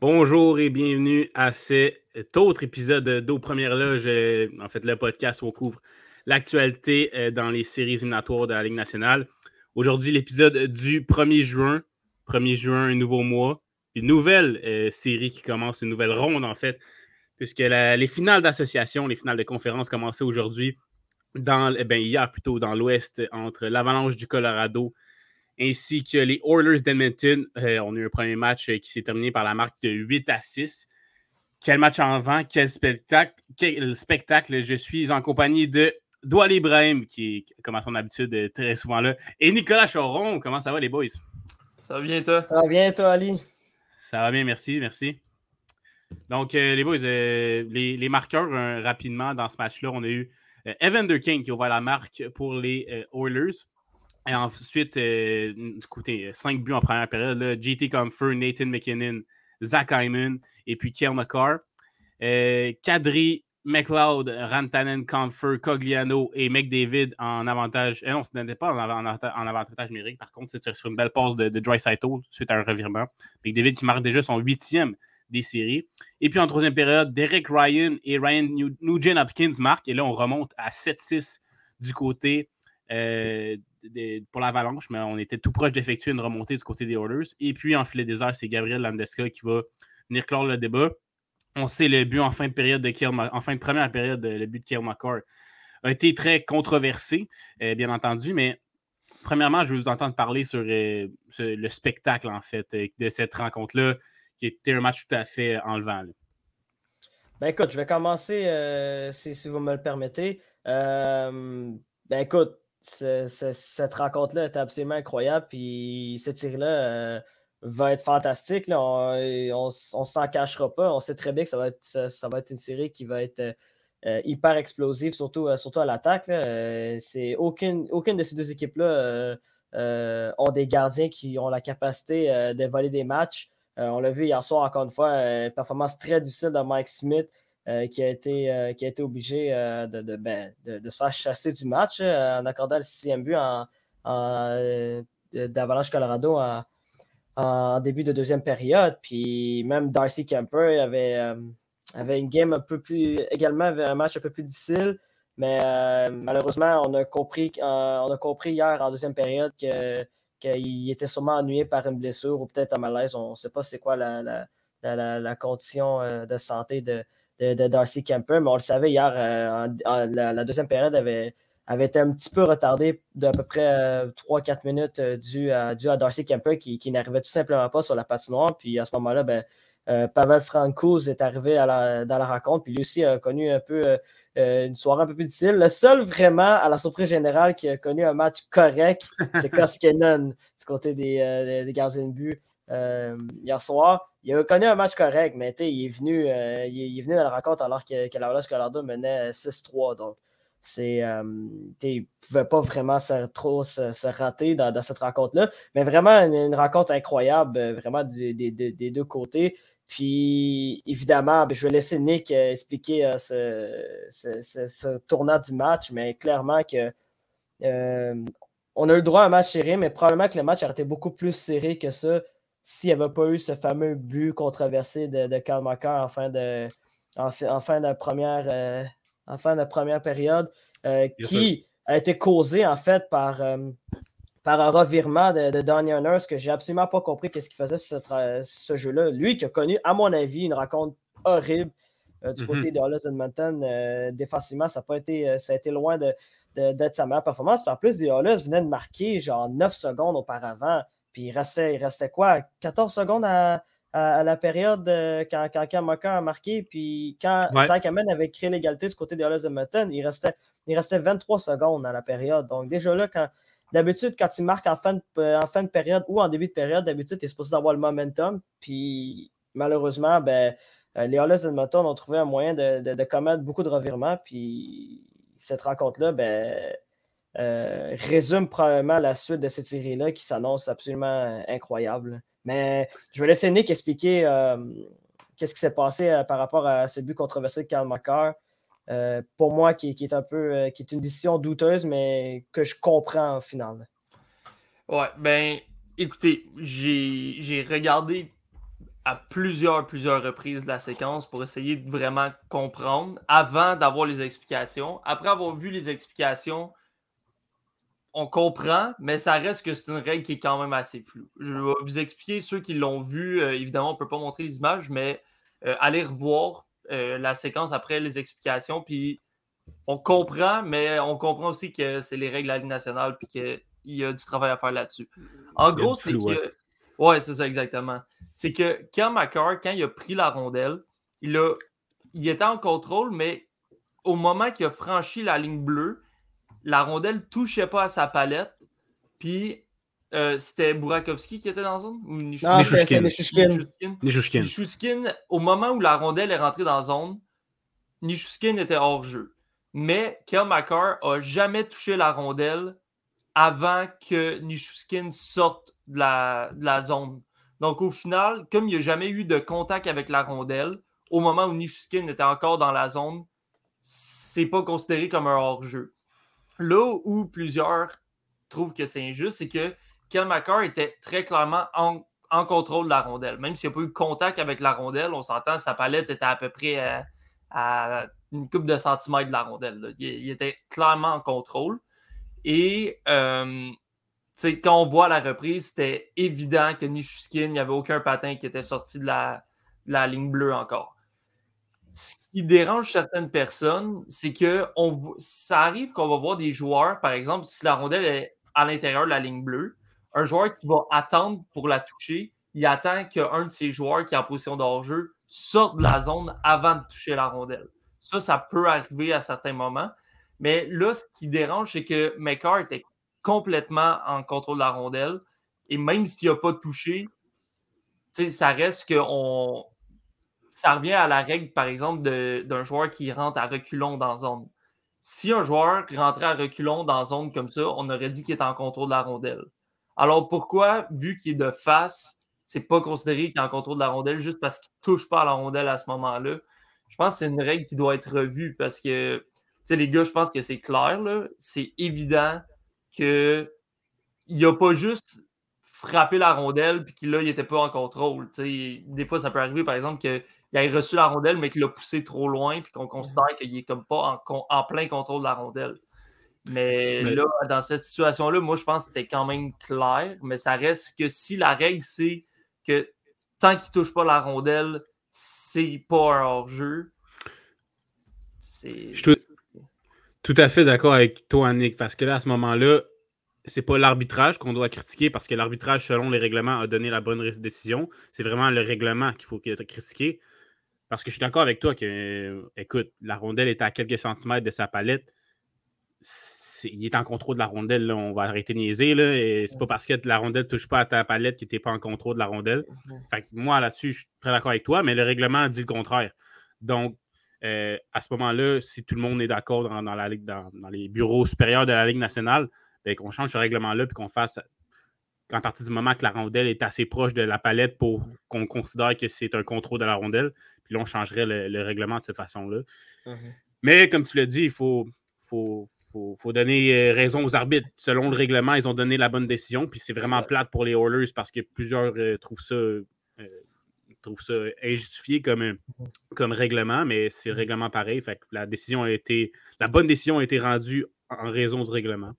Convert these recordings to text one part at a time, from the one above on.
Bonjour et bienvenue à cet autre épisode d'Aux Premières Loges, en fait le podcast où on couvre l'actualité euh, dans les séries éliminatoires de la Ligue nationale. Aujourd'hui, l'épisode du 1er juin. 1er juin, un nouveau mois, une nouvelle euh, série qui commence, une nouvelle ronde en fait, puisque les finales d'association, les finales de conférence commençaient aujourd'hui, dans, eh bien, hier plutôt, dans l'Ouest, entre l'Avalanche du Colorado ainsi que les Oilers d'Edmonton. Euh, on a eu un premier match euh, qui s'est terminé par la marque de 8 à 6. Quel match en vent, quel spectacle, quel spectacle. Je suis en compagnie de Doual Ibrahim, qui est, comme à son habitude, euh, très souvent là, et Nicolas Choron. Comment ça va, les boys? Ça va bien, toi? Ça va bien, toi, Ali? Ça va bien, merci, merci. Donc, les boys, les, marqueurs rapidement dans ce match-là, on a eu Evander King qui ouvert la marque pour les Oilers. Et ensuite, euh, du côté, 5 euh, buts en première période. Là, JT Comfort, Nathan McKinnon, Zach Hyman et puis Kiel McCarr. Euh, Kadri, McLeod, Rantanen, Comfort, Cogliano et McDavid en avantage. non, ce n'était pas en, avantage numérique. Par contre, c'est sur une belle passe de, de Dry suite à un revirement. McDavid qui marque déjà son huitième des séries. Et puis en troisième période, Derek Ryan et Ryan Nugent Hopkins marquent. Et là, on remonte à 7-6 du côté pour l'Avalanche, mais on était tout proche d'effectuer une remontée du côté des Oilers. Et puis, en filet des airs, c'est Gabriel Landeska qui va venir clore le débat. On sait le but en fin de période de première période, le but de Kiel McCarr a été très controversé, euh, bien entendu, mais premièrement, je vais vous entendre parler sur euh, le spectacle, en fait, euh, de cette rencontre-là, qui était un match tout à fait enlevant. Ben écoute, je vais commencer, si, vous me le permettez. ben écoute, cette rencontre-là est absolument incroyable. Puis série-là euh, va être fantastique. On ne s'en cachera pas. On sait très bien que ça va être, ça, va être une série qui va être euh, hyper explosive, surtout, euh, surtout à l'attaque. c'est aucune, aucune de ces deux équipes-là ont des gardiens qui ont la capacité de voler des matchs. on l'a vu hier soir, encore une fois, performance très difficile de Mike Smith. Euh, qui, a été, euh, qui a été obligé euh, ben, de, de, se faire chasser du match en accordant le sixième but en, d'Avalanche Colorado en, début de deuxième période. Puis même Darcy Kemper avait, avait une game un peu plus, également avait un match un peu plus difficile. Mais malheureusement, on a, compris, on a compris hier en deuxième période qu'il était sûrement ennuyé par une blessure ou peut-être un malaise. On ne sait pas c'est quoi la, la, condition de santé de, de, Darcy Kemper, mais on le savait hier, euh, la, deuxième période avait, avait été un petit peu retardée d'à peu près 3-4 euh, minutes euh, dû, à, dû à Darcy Kemper qui, n'arrivait tout simplement pas sur la patinoire. Puis à ce moment-là, ben, Pavel Francouz est arrivé dans la rencontre, puis lui aussi a connu un peu une soirée un peu plus difficile. Le seul vraiment, à la surprise générale, qui a connu un match correct, c'est Koskinen du côté des, des gardiens de but hier soir il a connu un match correct, mais il est, venu, euh, il, est, venu dans la rencontre alors que, que la Colorado menait 6-3. Donc, c'est, euh, il ne pouvait pas vraiment trop se, rater dans, cette rencontre-là. Mais vraiment, une, rencontre incroyable, euh, vraiment des deux côtés. Puis, évidemment, ben, je vais laisser Nick expliquer ce, tournant du match, mais clairement que. on a eu le droit à un match serré, mais probablement que le match aurait été beaucoup plus serré que ça s'il n'y avait pas eu ce fameux but controversé de, de Karl en fin de, en, fin de, première, euh, en fin de première période, euh, qui a été causé en fait par, euh, par un revirement de, de Donny Nurse que j'ai absolument pas compris qu'est-ce qu'il faisait ce, ce jeu-là. Lui qui a connu, à mon avis, une rencontre horrible du côté mm-hmm. de Hollis Edmonton. défensivement, ça a, pas été, ça a été loin d'être sa meilleure performance. en plus, les Hollis venaient de marquer genre 9 secondes auparavant. Puis il restait, il restait quoi? 14 secondes à, la période quand, quand a marqué. Puis quand Zach Amen avait créé l'égalité du côté des Oilers de Mutton, il restait, il restait 23 secondes à la période. Donc déjà là, quand. D'habitude, quand tu marques en fin, de, en fin de période ou en début de période, d'habitude, tu es supposé avoir le momentum. Puis malheureusement, ben, euh, les Oilers de Mutton ont trouvé un moyen de, de, commettre beaucoup de revirements. Puis cette rencontre-là, ben, euh, résume probablement la suite de cette série-là qui s'annonce absolument incroyable. Mais je vais laisser Nick expliquer qu'est-ce qui s'est passé par rapport à ce but controversé de Karl Makar. pour moi, qui, est un peu qui est une décision douteuse, mais que je comprends au final. Ouais, ben, écoutez, j'ai regardé à plusieurs, plusieurs reprises la séquence pour essayer de vraiment comprendre avant d'avoir les explications. Après avoir vu les explications, on comprend, mais ça reste que c'est une règle qui est quand même assez floue. Je vais vous expliquer ceux qui l'ont vu. Euh, évidemment, on ne peut pas montrer les images, mais euh, allez revoir euh, la séquence après les explications. Puis on comprend, mais on comprend aussi que c'est les règles de la Ligue nationale puis qu'il y a du travail à faire là-dessus. En gros, c'est que. Ouais, c'est ça, exactement c'est que quand quand il a pris la rondelle, il, a, il était en contrôle, mais au moment qu'il a franchi la ligne bleue, la rondelle ne touchait pas à sa palette. Puis euh, c'était Burakovski qui était dans la zone ou Non, c'était Nishushkin. au moment où la rondelle est rentrée dans la zone, Nishushkin était hors jeu. Mais Kel McCarr a jamais touché la rondelle avant que Nishushkin sorte de la, de la zone. Donc, au final, comme il n'y a jamais eu de contact avec la rondelle, au moment où Nishuskin était encore dans la zone, c'est pas considéré comme un hors-jeu. Là où plusieurs trouvent que c'est injuste, c'est que Kel McCarr était très clairement en, contrôle de la rondelle. Même s'il n'y a pas eu contact avec la rondelle, on s'entend, sa palette était à peu près à, une coupe de centimètres de la rondelle. Il, était clairement en contrôle. Et euh, quand on voit la reprise, c'était évident que Nishuskin, il n'y avait aucun patin qui était sorti de la, ligne bleue encore. Ce qui dérange certaines personnes, c'est que ça arrive qu'on va voir des joueurs, par exemple, si la rondelle est à l'intérieur de la ligne bleue, un joueur qui va attendre pour la toucher, il attend qu'un de ses joueurs qui est en position de hors-jeu sorte de la zone avant de toucher la rondelle. Ça, ça peut arriver à certains moments. Mais là, ce qui dérange, c'est que McCart était complètement en contrôle de la rondelle. Et même s'il n'a pas touché, ça reste que on... ça revient à la règle, par exemple, d'un joueur qui rentre à reculons dans zone. Si un joueur rentrait à reculons dans zone comme ça, on aurait dit qu'il est en contrôle de la rondelle. Alors pourquoi, vu qu'il est de face, c'est pas considéré qu'il est en contrôle de la rondelle juste parce qu'il touche pas à la rondelle à ce moment-là? Je pense que c'est une règle qui doit être revue parce que, les gars, je pense que c'est clair, c'est évident qu'il n'a pas juste frappé la rondelle puis qu'il n'était pas en contrôle. des fois, ça peut arriver, par exemple, qu'il ait reçu la rondelle, mais qu'il l'a poussé trop loin puis qu'on considère mhm. qu'il n'est comme pas en, plein contrôle de la rondelle. Mais, là, dans cette situation-là, moi, je pense que c'était quand même clair, mais ça reste que si la règle, c'est que tant qu'il ne touche pas la rondelle, c'est pas un hors-jeu. C'est. Tout à fait d'accord avec toi, Nick, parce que là, à ce moment-là, c'est pas l'arbitrage qu'on doit critiquer parce que l'arbitrage, selon les règlements, a donné la bonne décision. C'est vraiment le règlement qu'il faut critiquer. Parce que je suis d'accord avec toi que, écoute, la rondelle est à quelques centimètres de sa palette. il est en contrôle de la rondelle, là. on va arrêter de niaiser. Là, et c'est pas parce que la rondelle ne touche pas à ta palette qu'il n'était pas en contrôle de la rondelle. Fait moi, là-dessus, je suis très d'accord avec toi, mais le règlement dit le contraire. Donc, euh, à ce moment-là, si tout le monde est d'accord dans, dans, les bureaux supérieurs de la Ligue nationale, ben, qu'on change ce règlement-là puis qu'on fasse à partir du moment que la rondelle est assez proche de la palette pour qu'on considère que c'est un contrôle de la rondelle, puis là, on changerait le, règlement de cette façon-là. Mm-hmm. Mais comme tu l'as dit, il faut, faut, donner euh, raison aux arbitres. Selon le règlement, ils ont donné la bonne décision, puis c'est vraiment plate pour les Oilers parce que plusieurs euh, trouvent ça trouve ça injustifié comme, mhm. comme règlement, mais c'est le mhm. règlement pareil. Fait la décision a été. La bonne décision a été rendue en raison du règlement.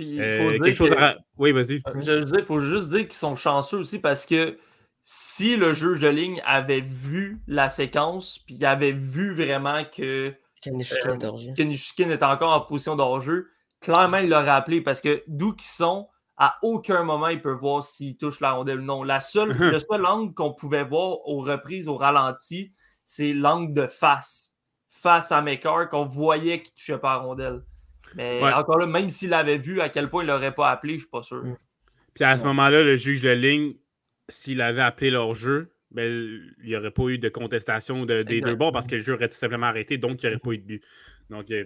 Euh, quelque chose Oui, vas-y. Je il faut juste dire qu'ils sont chanceux aussi parce que si le juge de ligne avait vu la séquence, puis il avait vu vraiment que Kenishkin euh, était encore en position d'hors-jeu, clairement, il l'aurait appelé parce que d'où qu'ils sont, à aucun moment il peut voir s'il touche la rondelle ou non. La seule, le seul angle qu'on pouvait voir aux reprises, au ralenti, c'est l'angle de face. Face à Maker, qu'on voyait qu'il ne touchait pas la rondelle. Mais encore là, même s'il l'avait vu, à quel point il l'aurait pas appelé, je ne suis pas sûr. Mm. Puis à ce moment-là, le juge de ligne, s'il avait appelé leur jeu, ben, il n'y aurait pas eu de contestation des deux bords parce que le jeu aurait tout simplement arrêté, donc il n'y aurait pas eu de but. Donc, euh,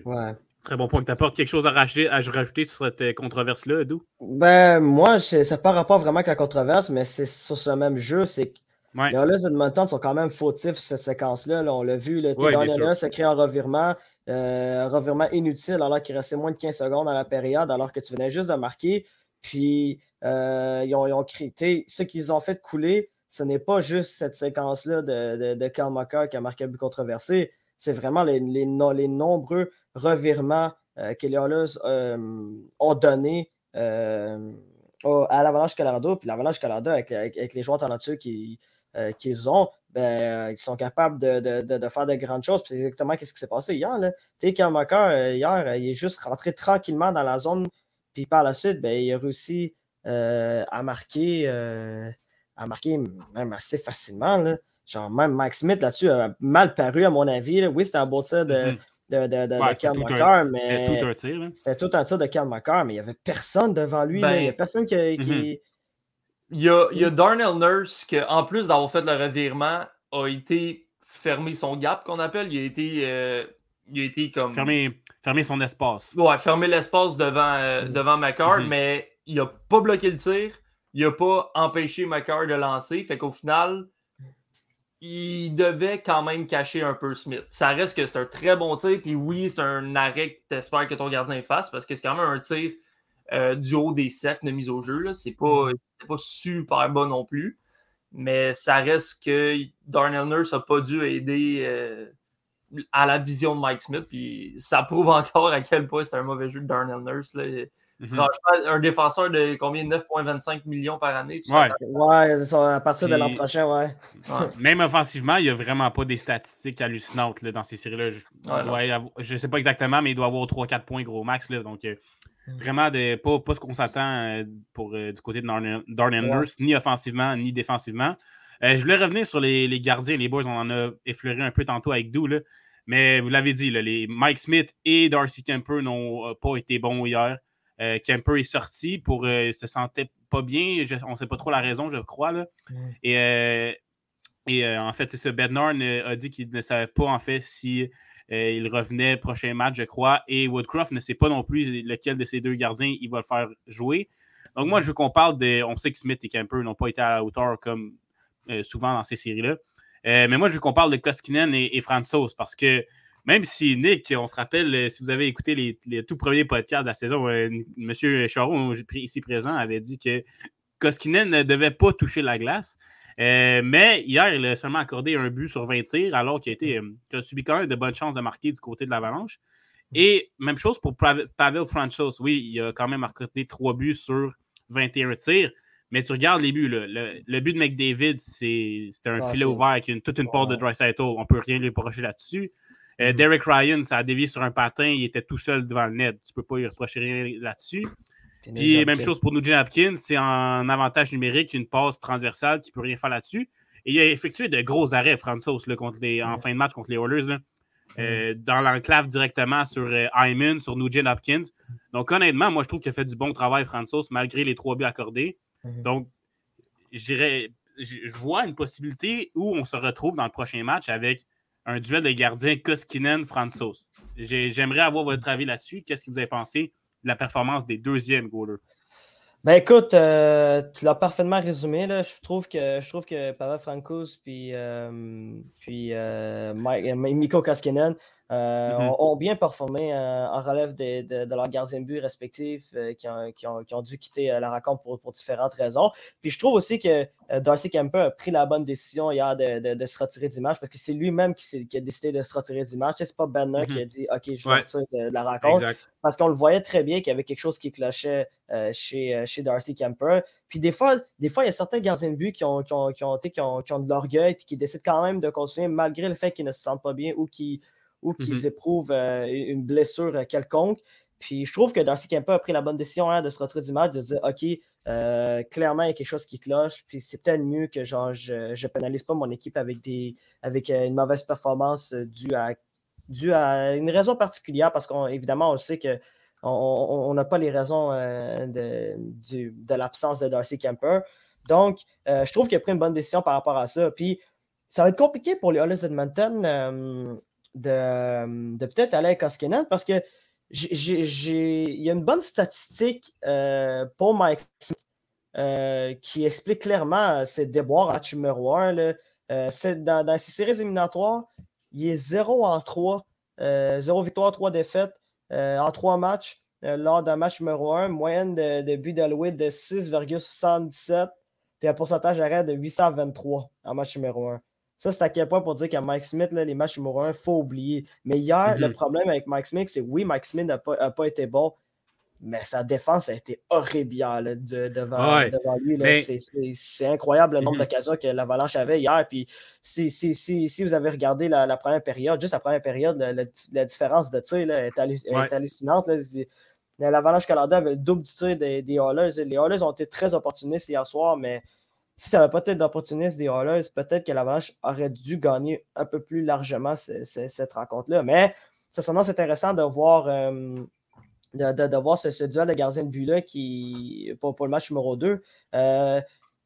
Très bon point que tu apportes. Quelque chose à, rajouter, à rajouter sur cette euh, controverse-là, Dou? Ben, moi, ça n'a pas rapport vraiment avec la controverse, mais c'est sur ce même jeu. C'est les Oilers Edmonton sont quand même fautifs sur cette séquence-là. on l'a vu, le ouais, s'est créé un revirement, euh, revirement inutile alors qu'il restait moins de 15 secondes dans la période, alors que tu venais juste de marquer. Puis, euh, ils, ont, créé. Ce qu'ils ont fait couler, ce n'est pas juste cette séquence-là de, de, Karl qui a marqué un but controversé. C'est vraiment les, nombreux revirements euh, que les Oilers ont donnés à l'Avalanche Colorado. Puis l'Avalanche Colorado, avec, avec, les joueurs talentueux qui, euh, qu'ils ont, ben, euh, ils sont capables de, faire de grandes choses. C'est exactement ce qui s'est passé hier. Là. Euh, hier, il est juste rentré tranquillement dans la zone. Puis par la suite, ben, il a réussi à marquer à marquer même assez facilement. Là. Genre, même Mike Smith là-dessus a mal paru, à mon avis. Oui, c'était un beau tir de, mm-hmm. de, de, mais. C'était tout un tir de Cal McCarr, mais il n'y avait personne devant lui. Il n'y a ben, personne qui, mm-hmm. Il y a, il y a Darnell Nurse qui, en plus d'avoir fait le revirement, a été fermé son gap qu'on appelle. Il a été, euh, il a été comme. Fermer, fermer son espace. Ouais, fermer l'espace devant, euh, mm. devant McCarr, mm-hmm. mais il n'a pas bloqué le tir. Il n'a pas empêché McCarr de lancer. Fait qu'au final, il devait quand même cacher un peu Smith. Ça reste que c'est un très bon tir. Puis oui, c'est un arrêt que tu espères que ton gardien fasse parce que c'est quand même un tir euh, du haut des cercles de mise au jeu. C'est pas, mm. pas super bas non plus. Mais ça reste que Darnell Nurse n'a pas dû aider euh, à la vision de Mike Smith. Puis ça prouve encore à quel point c'est un mauvais jeu de Darnell Nurse. Là. Mm-hmm. Franchement, un défenseur de combien? 9,25 millions par année. ouais. ouais, à partir de l'an prochain, ouais. Même offensivement, il n'y a vraiment pas des statistiques hallucinantes là, dans ces séries-là. Je ne sais pas exactement, mais il doit avoir 3-4 points gros max. Là, donc, euh, Vraiment, de, pas, pas ce qu'on s'attend euh, pour, euh, du côté de Darnell Nurse, ni offensivement, ni défensivement. Euh, je voulais revenir sur les, les, gardiens, les boys, on en a effleuré un peu tantôt avec Dou, mais vous l'avez dit, les Mike Smith et Darcy Kemper n'ont pas été bons hier. Kemper est sorti pour se sentait pas bien, on ne sait pas trop la raison, je crois. Là. Et, et en fait, c'est ça, Bednar a dit qu'il ne savait pas en fait si euh, il revenait prochain match, je crois. Et Woodcroft ne sait pas non plus lequel de ces deux gardiens il va le faire jouer. Donc, moi, je veux qu'on parle de. On sait que Smith et Kemper n'ont pas été à la hauteur comme euh, souvent dans ces séries-là. Euh, mais moi, je veux qu'on parle de Koskinen et, et Fransos parce que même si Nick, on se rappelle, si vous avez écouté les, tout premiers podcasts de la saison, M. Charon, ici présent, avait dit que Koskinen ne devait pas toucher la glace. Euh, mais hier, il a seulement accordé un but sur 20 tirs, alors qu'il a, été, euh, a subi quand même de bonnes chances de marquer du côté de l'Avalanche. Et même chose pour Pavel Franchos. Oui, il a quand même accordé 3 buts sur 21 tirs. Mais tu regardes les buts, le, but de McDavid, c'est un filet ouvert avec une, toute une porte de dry On ne peut rien lui reprocher là-dessus. Euh, mm-hmm. Derek Ryan, ça a dévié sur un patin, il était tout seul devant le net. Tu ne peux pas lui reprocher rien là-dessus. Puis même chose pour Nugent Hopkins, c'est en avantage numérique, une passe transversale qui ne peut rien faire là-dessus. Et il a effectué de gros arrêts, Francis, contre les, en fin de match contre les Oilers, euh, dans l'enclave directement sur euh, Hyman, sur Nugent Hopkins. Donc honnêtement, moi je trouve qu'il a fait du bon travail, Francis, malgré les trois buts accordés. Mhm. Donc, je vois une possibilité où on se retrouve dans le prochain match avec un duel de gardiens Koskinen-Francis. J'aimerais avoir votre avis là-dessus. Qu'est-ce que vous avez pensé la performance des deuxièmes goalers? Ben écoute, euh, tu l'as parfaitement résumé. Là. Je trouve que je trouve que Pavel Francos puis, euh, puis euh, Miko Kaskinen euh, mm-hmm. ont, bien performé euh, en relève de, de, leurs gardiens de but respectifs euh, qui ont, qui, ont, qui, ont, dû quitter la rencontre pour, pour, différentes raisons. Puis je trouve aussi que Darcy Kemper a pris la bonne décision hier de, de se retirer du match parce que c'est lui-même qui, qui, a décidé de se retirer du match. C'est pas Banner qui a mm-hmm. dit OK, je vais retirer de, la rencontre. Parce qu'on le voyait très bien qu'il y avait quelque chose qui clochait chez, chez Darcy Kemper. Puis des fois, des fois, il y a certains gardiens de but qui ont, qui ont, qui ont, qui ont, qui ont de l'orgueil et qui décident quand même de continuer malgré le fait qu'ils ne se sentent pas bien ou qu'ils ou qu'ils mhm. éprouvent euh, une blessure euh, quelconque. Puis je trouve que Darcy Kemper a pris la bonne décision hein, de se retirer du match, de dire OK, euh, clairement, il y a quelque chose qui cloche. Puis c'est peut-être mieux que genre, je ne pénalise pas mon équipe avec, des, avec une mauvaise performance due à, due à une raison particulière, parce qu'évidemment, on, sait que on n'a pas les raisons de, de l'absence de Darcy Kemper. Donc, je trouve qu'il a pris une bonne décision par rapport à ça. Puis ça va être compliqué pour les Oilers Edmonton de, peut-être aller à Koskinen parce que il y a une bonne statistique euh, pour Mike Smith euh, qui explique clairement ses déboires en numéro 1. Là. dans, dans ses séries éliminatoires, il est 0 en 3, 0 victoire, 3 défaites en 3 matchs. lors d'un match numéro 1, moyenne de, de but d'Aloïd de 6,77 et un pourcentage d'arrêt de 823 en match numéro 1. Ça, c'est à quel point pour dire que Mike Smith, les matchs numéro 1, il faut oublier. Mais hier, le mhm. problème avec Mike Smith, c'est oui, Mike Smith n'a pas, pas, été bon, mais sa défense a été horrible devant, lui. C'est incroyable le nombre mhm. d'occasions que l'Avalanche avait hier. Puis si, si, si, si, vous avez regardé la, première période, juste la première période, la, différence de tir est, hallucinante. L'Avalanche Canada avait le double du tir des, des Hallers. Les Hallers ont été très opportunistes hier soir, mais si ça n'avait pas été d'opportunistes des Hallers, peut-être que l'Avalanche aurait dû gagner un peu plus largement cette rencontre-là. Mais c'est intéressant de voir, euh, de, voir ce, duel de gardien de but-là qui, pour, le match numéro 2. Euh,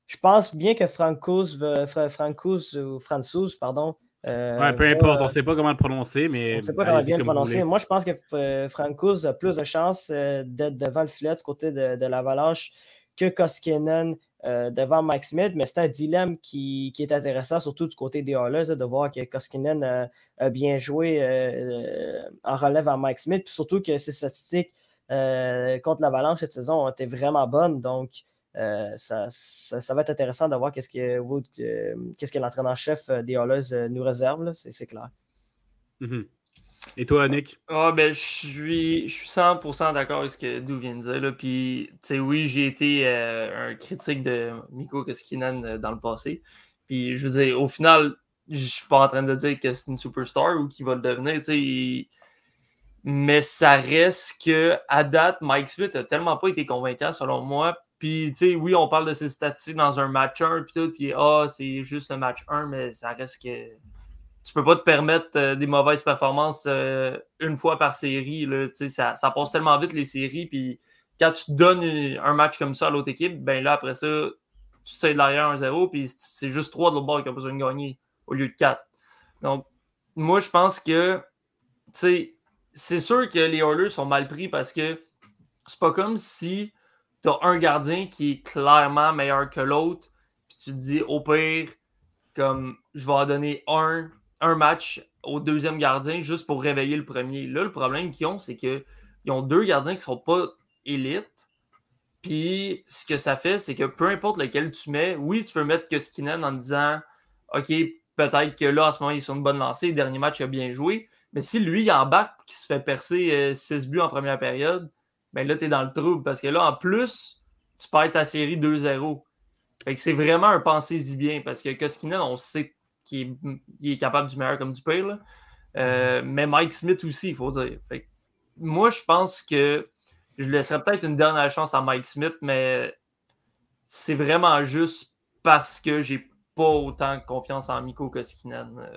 je pense bien que Francouz, Francouz ou Francouz, pardon. Euh, peu importe, on ne sait pas comment le prononcer, mais. On ne sait pas comment bien le prononcer. Moi, je pense que Francouz a plus de chances d'être devant le filet du côté de, de l'Avalanche que Koskinen euh, devant Mike Smith, mais c'est un dilemme qui, est intéressant, surtout du côté des Oilers, de voir que Koskinen a, bien joué euh, en relève à Mike Smith, puis surtout que ses statistiques euh, contre l'Avalanche cette saison ont été vraiment bonnes, donc ça, va être intéressant de voir qu'est-ce que, l'entraîneur-chef des Oilers nous réserve, c'est clair. Mm-hmm. Et toi, Nick? Ah, ben, je suis, je suis 100% d'accord avec ce que Dou vient de dire. Là. Puis, tu sais, oui, j'ai été euh, un critique de Miko Koskinen euh, dans le passé. Puis, je veux dire, au final, je suis pas en train de dire que c'est une superstar ou qu'il va le devenir. Mais ça reste que, à date, Mike Smith a tellement pas été convaincant, selon moi. Puis, tu sais, oui, on parle de ses statistiques dans un match 1, puis tout, puis ah, c'est juste un match 1, mais ça reste que tu peux pas te permettre euh, des mauvaises performances euh, une fois par série. Là, ça, ça passe tellement vite les séries. Puis quand tu donnes un match comme ça à l'autre équipe, ben là, après ça, tu sais de l'arrière 1-0, puis c'est juste 3 de l'autre bord qui ont besoin de gagner au lieu de 4. Donc, moi, je pense que c'est sûr que les Oilers sont mal pris parce que c'est pas comme si tu as un gardien qui est clairement meilleur que l'autre, puis tu te dis au pire, comme je vais en donner un un match au deuxième gardien juste pour réveiller le premier. Là, le problème qu'ils ont, c'est qu'ils ont deux gardiens qui ne sont pas élites. Puis ce que ça fait, c'est que peu importe lequel tu mets, oui, tu peux mettre que Skinnen en disant OK, peut-être que là, en ce moment, il est sur une bonne lancée, dernier match, a bien joué. Mais si lui, il embarque qui se fait percer 6 euh, buts en première période, ben là, tu es dans le trouble. Parce que là, en plus, tu perds ta série 2-0. Fait c'est vraiment un pensée-y bien. Parce que Koskinen, on sait qui est, capable du meilleur comme du pire. Euh, mais Mike Smith aussi, il faut dire. moi, je pense que je laisserais peut-être une dernière chance à Mike Smith, mais c'est vraiment juste parce que j'ai pas autant confiance en Miko Koskinen euh,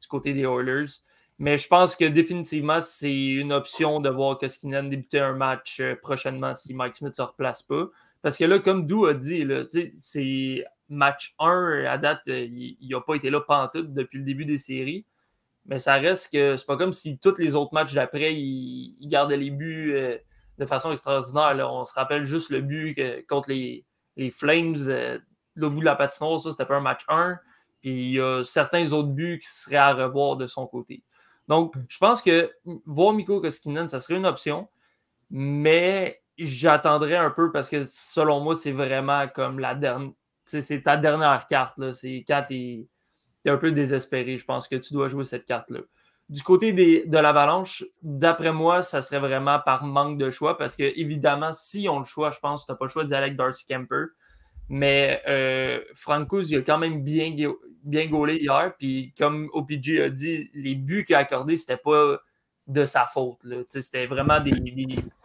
du côté des Oilers. Mais je pense que définitivement, c'est une option de voir Koskinen débuter un match euh, prochainement si Mike Smith ne se replace pas. Parce que là, comme Dou a dit, c'est match 1 à date, euh, il n'a pas été là pantoute depuis le début des séries. Mais ça reste que c'est pas comme si tous les autres matchs d'après, il, gardait les buts euh, de façon extraordinaire. On se rappelle juste le but contre les, Flames, euh, le bout de la patinoire, ça, c'était pas un match 1. Puis il y a certains autres buts qui seraient à revoir de son côté. Donc, mm. je pense que voir Miko Koskinen, ça serait une option. Mais j'attendrai un peu parce que selon moi, c'est vraiment comme la dernière c'est ta dernière carte. C'est quand tu es, un peu désespéré. Je pense que tu dois jouer cette carte-là. Du côté des, de l'Avalanche, d'après moi, ça serait vraiment par manque de choix parce que, évidemment, si on le choix, je pense que tu n'as pas le choix d'y aller avec Darcy Kemper. Mais euh, il a quand même bien, bien gaulé hier. Puis, comme OPG a dit, les buts qu'il a accordés, c'était pas de sa faute. C'était vraiment des,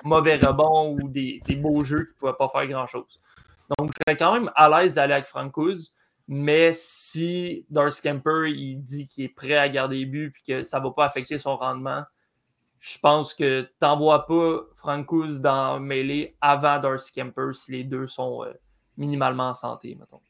mauvais rebonds ou des, beaux jeux qui ne pouvaient pas faire grand-chose. Donc, je serais quand même à l'aise d'aller avec Francouz. Mais si Darcy Kemper il dit qu'il est prêt à garder les buts et que ça ne va pas affecter son rendement, je pense que tu n'envoies pas Francouz dans mêlée avant Darcy Kemper si les deux sont euh, minimalement en santé, mettons.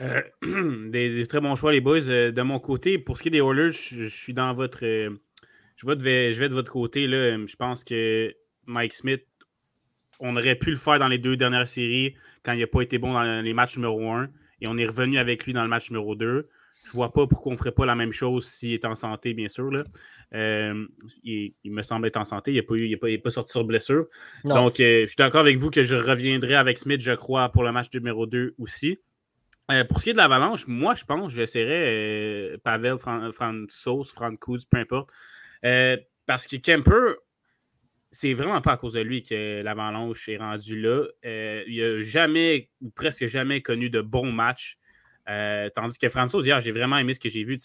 Euh, des, très bons choix, les boys. Euh, de mon côté, pour ce qui est des Oilers, je, suis dans votre je vais, de, je vais de votre côté. Là. Je pense que Mike Smith, on aurait pu le faire dans les deux dernières séries quand il n'a pas été bon dans les matchs numéro 1. Et on est revenu avec lui dans le match numéro 2. Je vois pas pourquoi on ne ferait pas la même chose s'il est en santé, bien sûr. Là. Euh, il, me semble être en santé. Il n'est pas, pas, sorti sur blessure. Donc, euh, je suis d'accord avec vous que je reviendrai avec Smith, je crois, pour le match numéro 2 aussi. Euh, pour ce qui est de l'avalanche, moi, je pense que j'essaierais Pavel, Fran Francouz, Francouz, peu importe. parce que Kemper, c'est vraiment pas à cause de lui que l'avalanche est rendu là. il n'a jamais, ou presque jamais, connu de bons matchs. tandis que Francouz, hier, j'ai vraiment aimé ce que j'ai vu.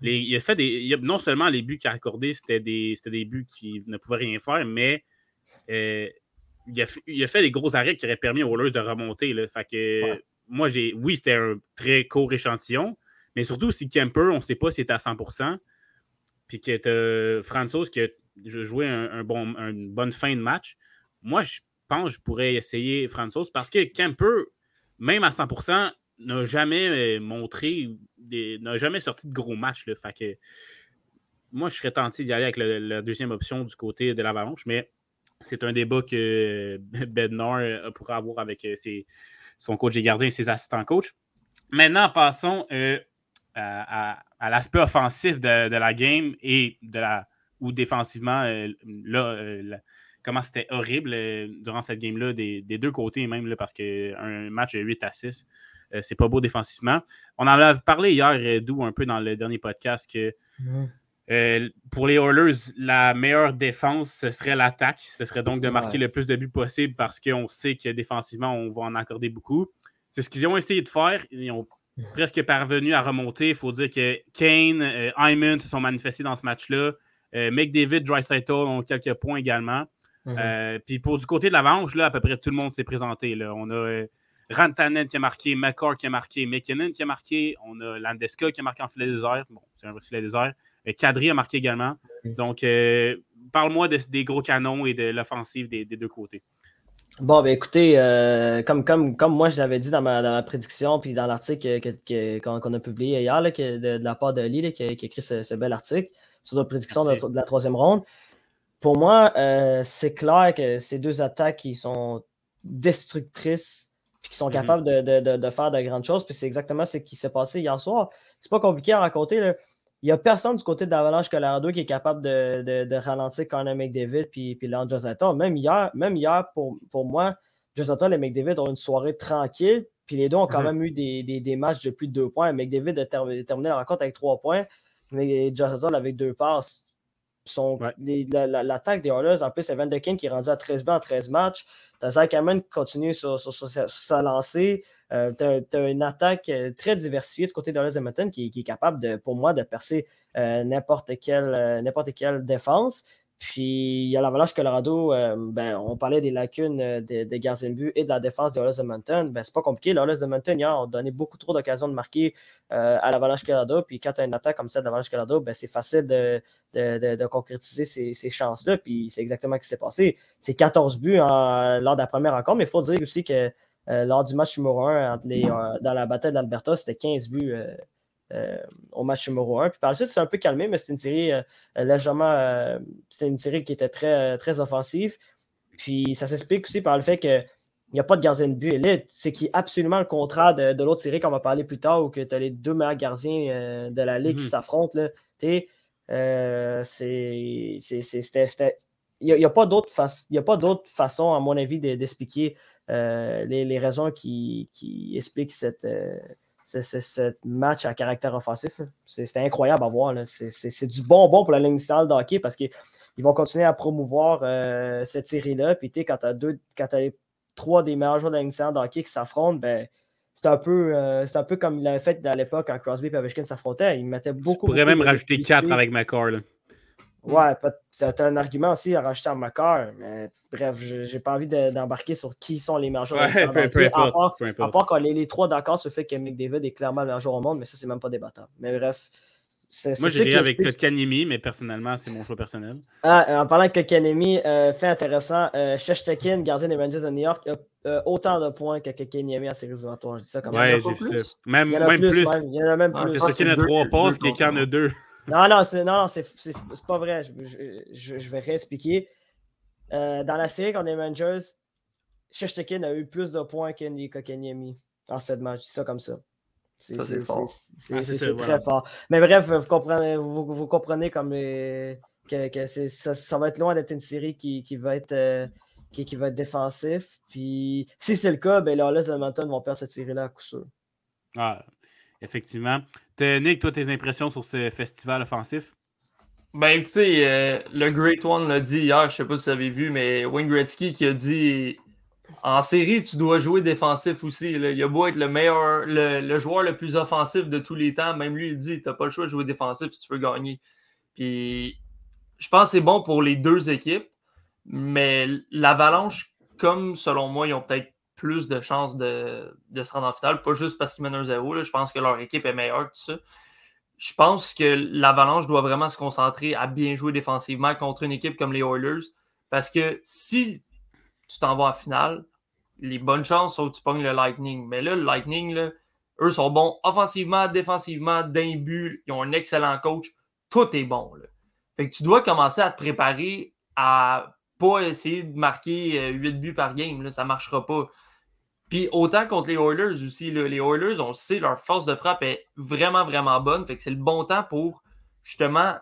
il a fait des. non seulement les buts qu'il a accordés, c'était des, des buts qui ne pouvaient rien faire, mais euh, il, a, fait des gros arrêts qui auraient permis aux Oilers de remonter. Là. Fait que, moi, j'ai. Oui, c'était un très court échantillon, mais surtout si Kemper, on ne sait pas si c'était à 100%, puis que tu Francis qui a joué un, bon, une bonne fin de match. Moi, je pense que je pourrais essayer Francis parce que Kemper, même à 100%, n'a jamais euh, montré, n'a jamais sorti de gros matchs. Fait que moi, je serais tenté d'y aller avec la deuxième option du côté de l'Avalanche, mais c'est un débat que Bednar euh, pourra avoir avec euh, son coach et gardien et ses assistants coach. Maintenant, passons à, l'aspect offensif de, la game et de la ou défensivement, là, comment c'était horrible durant cette game-là, des, deux côtés même, là, parce qu'un match de 8 à 6, euh, c'est pas beau défensivement. On en a parlé hier, euh, d'où un peu dans le dernier podcast, que euh, pour les Oilers, la meilleure défense, ce serait l'attaque. Ce serait donc de marquer le plus de buts possible parce qu'on sait que défensivement, on va en accorder beaucoup. C'est ce qu'ils ont essayé de faire. Ils ont presque parvenu à remonter. Il faut dire que Kane, Hyman se sont manifestés dans ce match-là. McDavid, Dreisaitl ont quelques points également. Mhm. puis pour du côté de l'avance, là, à peu près tout le monde s'est présenté. Là. On a Rantanen qui a marqué, McCarr qui a marqué, McKinnon qui a marqué, on a Landeska qui a marqué en filet désert. Bon, c'est un filet désert. Kadri a marqué également. Donc, euh, parle-moi des gros canons et de l'offensive des, deux côtés. Bon, ben écoutez, euh, comme, comme, comme moi je l'avais dit dans ma, prédiction, puis dans l'article qu'on a publié hier, de, la part de Lee, qui, a écrit ce, bel article sur la prédiction de, la troisième ronde, pour moi, euh, c'est clair que ces deux attaques qui sont destructrices puis qui sont mhm. capables de, faire de grandes choses. Puis c'est exactement ce qui s'est passé hier soir. C'est pas compliqué à raconter. Il n'y a personne du côté de l'Avalanche Colorado qui est capable de, ralentir Conor McDavid puis, puis Leon Même hier, même hier pour, pour moi, Josata et McDavid ont une soirée tranquille. Puis les deux ont quand mhm. même eu des, matchs de plus de deux points. McDavid a terminé la rencontre avec trois points, mais Josata avec deux passes. L'attaque des Oilers, en plus, c'est Van de King qui est rendu à 13 buts en 13 matchs. T'as Zach Hammond qui continue sur, sa lancée. Euh, tu as, une attaque euh, très diversifiée du côté de Oilers Edmonton qui, qui, est capable, de, pour moi, de percer euh, n'importe quelle, quelle défense. Puis il y a l'Avalanche Colorado, euh, ben, on parlait des lacunes euh, des, des et de la défense des Oilers de Mountain. Ben, c'est pas compliqué. Les de Mountain, hier, ont donné beaucoup trop d'occasions de marquer euh, à l'Avalanche Colorado. Puis quand tu as une attaque comme ça de l'Avalanche Colorado, ben, c'est facile de, concrétiser ces, ces chances-là. Puis c'est exactement ce qui s'est passé. C'est 14 buts lors de la première rencontre, mais il faut dire aussi que lors du match numéro 1 entre les, dans la bataille d'Alberta, c'était 15 buts euh, au match numéro 1. Puis par la suite, c'est un peu calmé, mais c'est une série euh, légèrement. Euh, c'est une série qui était très, très offensive. Puis ça s'explique aussi par le fait qu'il n'y a pas de gardien de but élite, c'est qui est absolument le contraire de, l'autre série qu'on va parler plus tard, où tu as les deux meilleurs gardiens de la Ligue qui s'affrontent. il n'y a, pas d'autre façon, à mon avis, d'expliquer les, raisons qui, qui expliquent cette, ce match à caractère offensif. C'était incroyable à voir. C'est du bonbon pour la ligne nationale de hockey parce qu'ils vont continuer à promouvoir euh, cette série-là. Puis quand tu as deux, quand as les trois des meilleurs joueurs de la ligne nationale de hockey qui s'affrontent, ben, c'est un, peu, euh, un peu comme il avait fait à l'époque quand Crosby et Ovechkin s'affrontaient. Il mettait beaucoup. Tu pourrais même rajouter quatre avec McCall. Ouais, c'est un argument aussi à rajouter à Macar, mais bref, j'ai pas envie d'embarquer sur qui sont les meilleurs joueurs. Ouais, peu, peu, à, part, à part qu'on est les trois d'accord sur le fait que McDavid est clairement le meilleur joueur au monde, mais ça, c'est même pas débattable. Mais bref. Moi, j'ai avec Kotkanemi, mais personnellement, c'est mon choix personnel. Ah, en parlant de Kotkanemi, euh, fait intéressant, euh, Sheshtakin, gardien des Rangers de New York, a euh, autant de points que Kotkanemi à ses résultats. Je dis ça comme ouais, ça. Ouais, j'ai vu ça. Même, même plus. plus. Même. Il y en a même plus. Sheshtakin a trois passes, en a deux. Non, non, c'est, non, c'est, pas vrai. Je, vais réexpliquer. Euh, dans la série contre les Rangers, Shishtakin a eu plus de points qu'Andy Kokeniemi en cette match. C'est ça comme ça. C'est, c'est, très fort. Mais bref, vous comprenez, vous, comprenez comme que, ça, va être loin d'être une série qui, va être. Euh, qui, va être défensif. Puis si c'est le cas, ben les Edmonton vont perdre cette série-là à coup sûr. Ah, effectivement. Nick, toi, tes impressions sur ce festival offensif? Ben écoutez, euh, le Great One l'a dit hier, je sais pas si vous avez vu, mais Wayne Gretzky qui a dit en série, tu dois jouer défensif aussi. Il a beau être le meilleur, le, joueur le plus offensif de tous les temps, même lui, il dit tu n'as pas le choix de jouer défensif si tu veux gagner. Puis je pense que c'est bon pour les deux équipes, mais l'Avalanche, comme selon moi, ils ont peut-être plus de chances de, se rendre en finale, pas juste parce qu'ils mènent un zéro. Je pense que leur équipe est meilleure que ça. Je pense que l'Avalanche doit vraiment se concentrer à bien jouer défensivement contre une équipe comme les Oilers. Parce que si tu t'en vas en finale, les bonnes chances sont que tu pognes le Lightning. Mais là, le Lightning, eux sont bons offensivement, défensivement, d'un but. Ils ont un excellent coach. Tout est bon. Fait que tu dois commencer à te préparer à pas essayer de marquer 8 euh, buts par game. Là, ça ne marchera pas. Puis autant contre les Oilers aussi, les Oilers, on le sait, leur force de frappe est vraiment, vraiment bonne. Fait que c'est le bon temps pour justement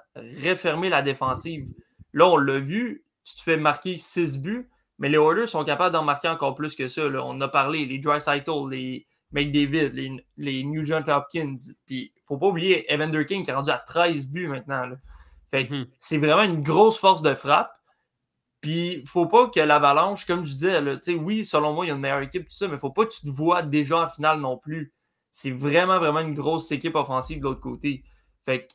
refermer la défensive. Là, on l'a vu, tu te fais marquer 6 buts, mais les Oilers sont capables d'en marquer encore plus que ça. On a parlé, les Dry les McDavid, les, les Nugent Hopkins. Puis faut pas oublier Evander King qui est rendu à 13 buts maintenant. Fait que mm-hmm. c'est vraiment une grosse force de frappe. Puis, il faut pas que l'Avalanche, comme je disais, là, oui, selon moi, il y a une meilleure équipe, tout ça, mais il faut pas que tu te vois déjà en finale non plus. C'est vraiment, vraiment une grosse équipe offensive de l'autre côté. Fait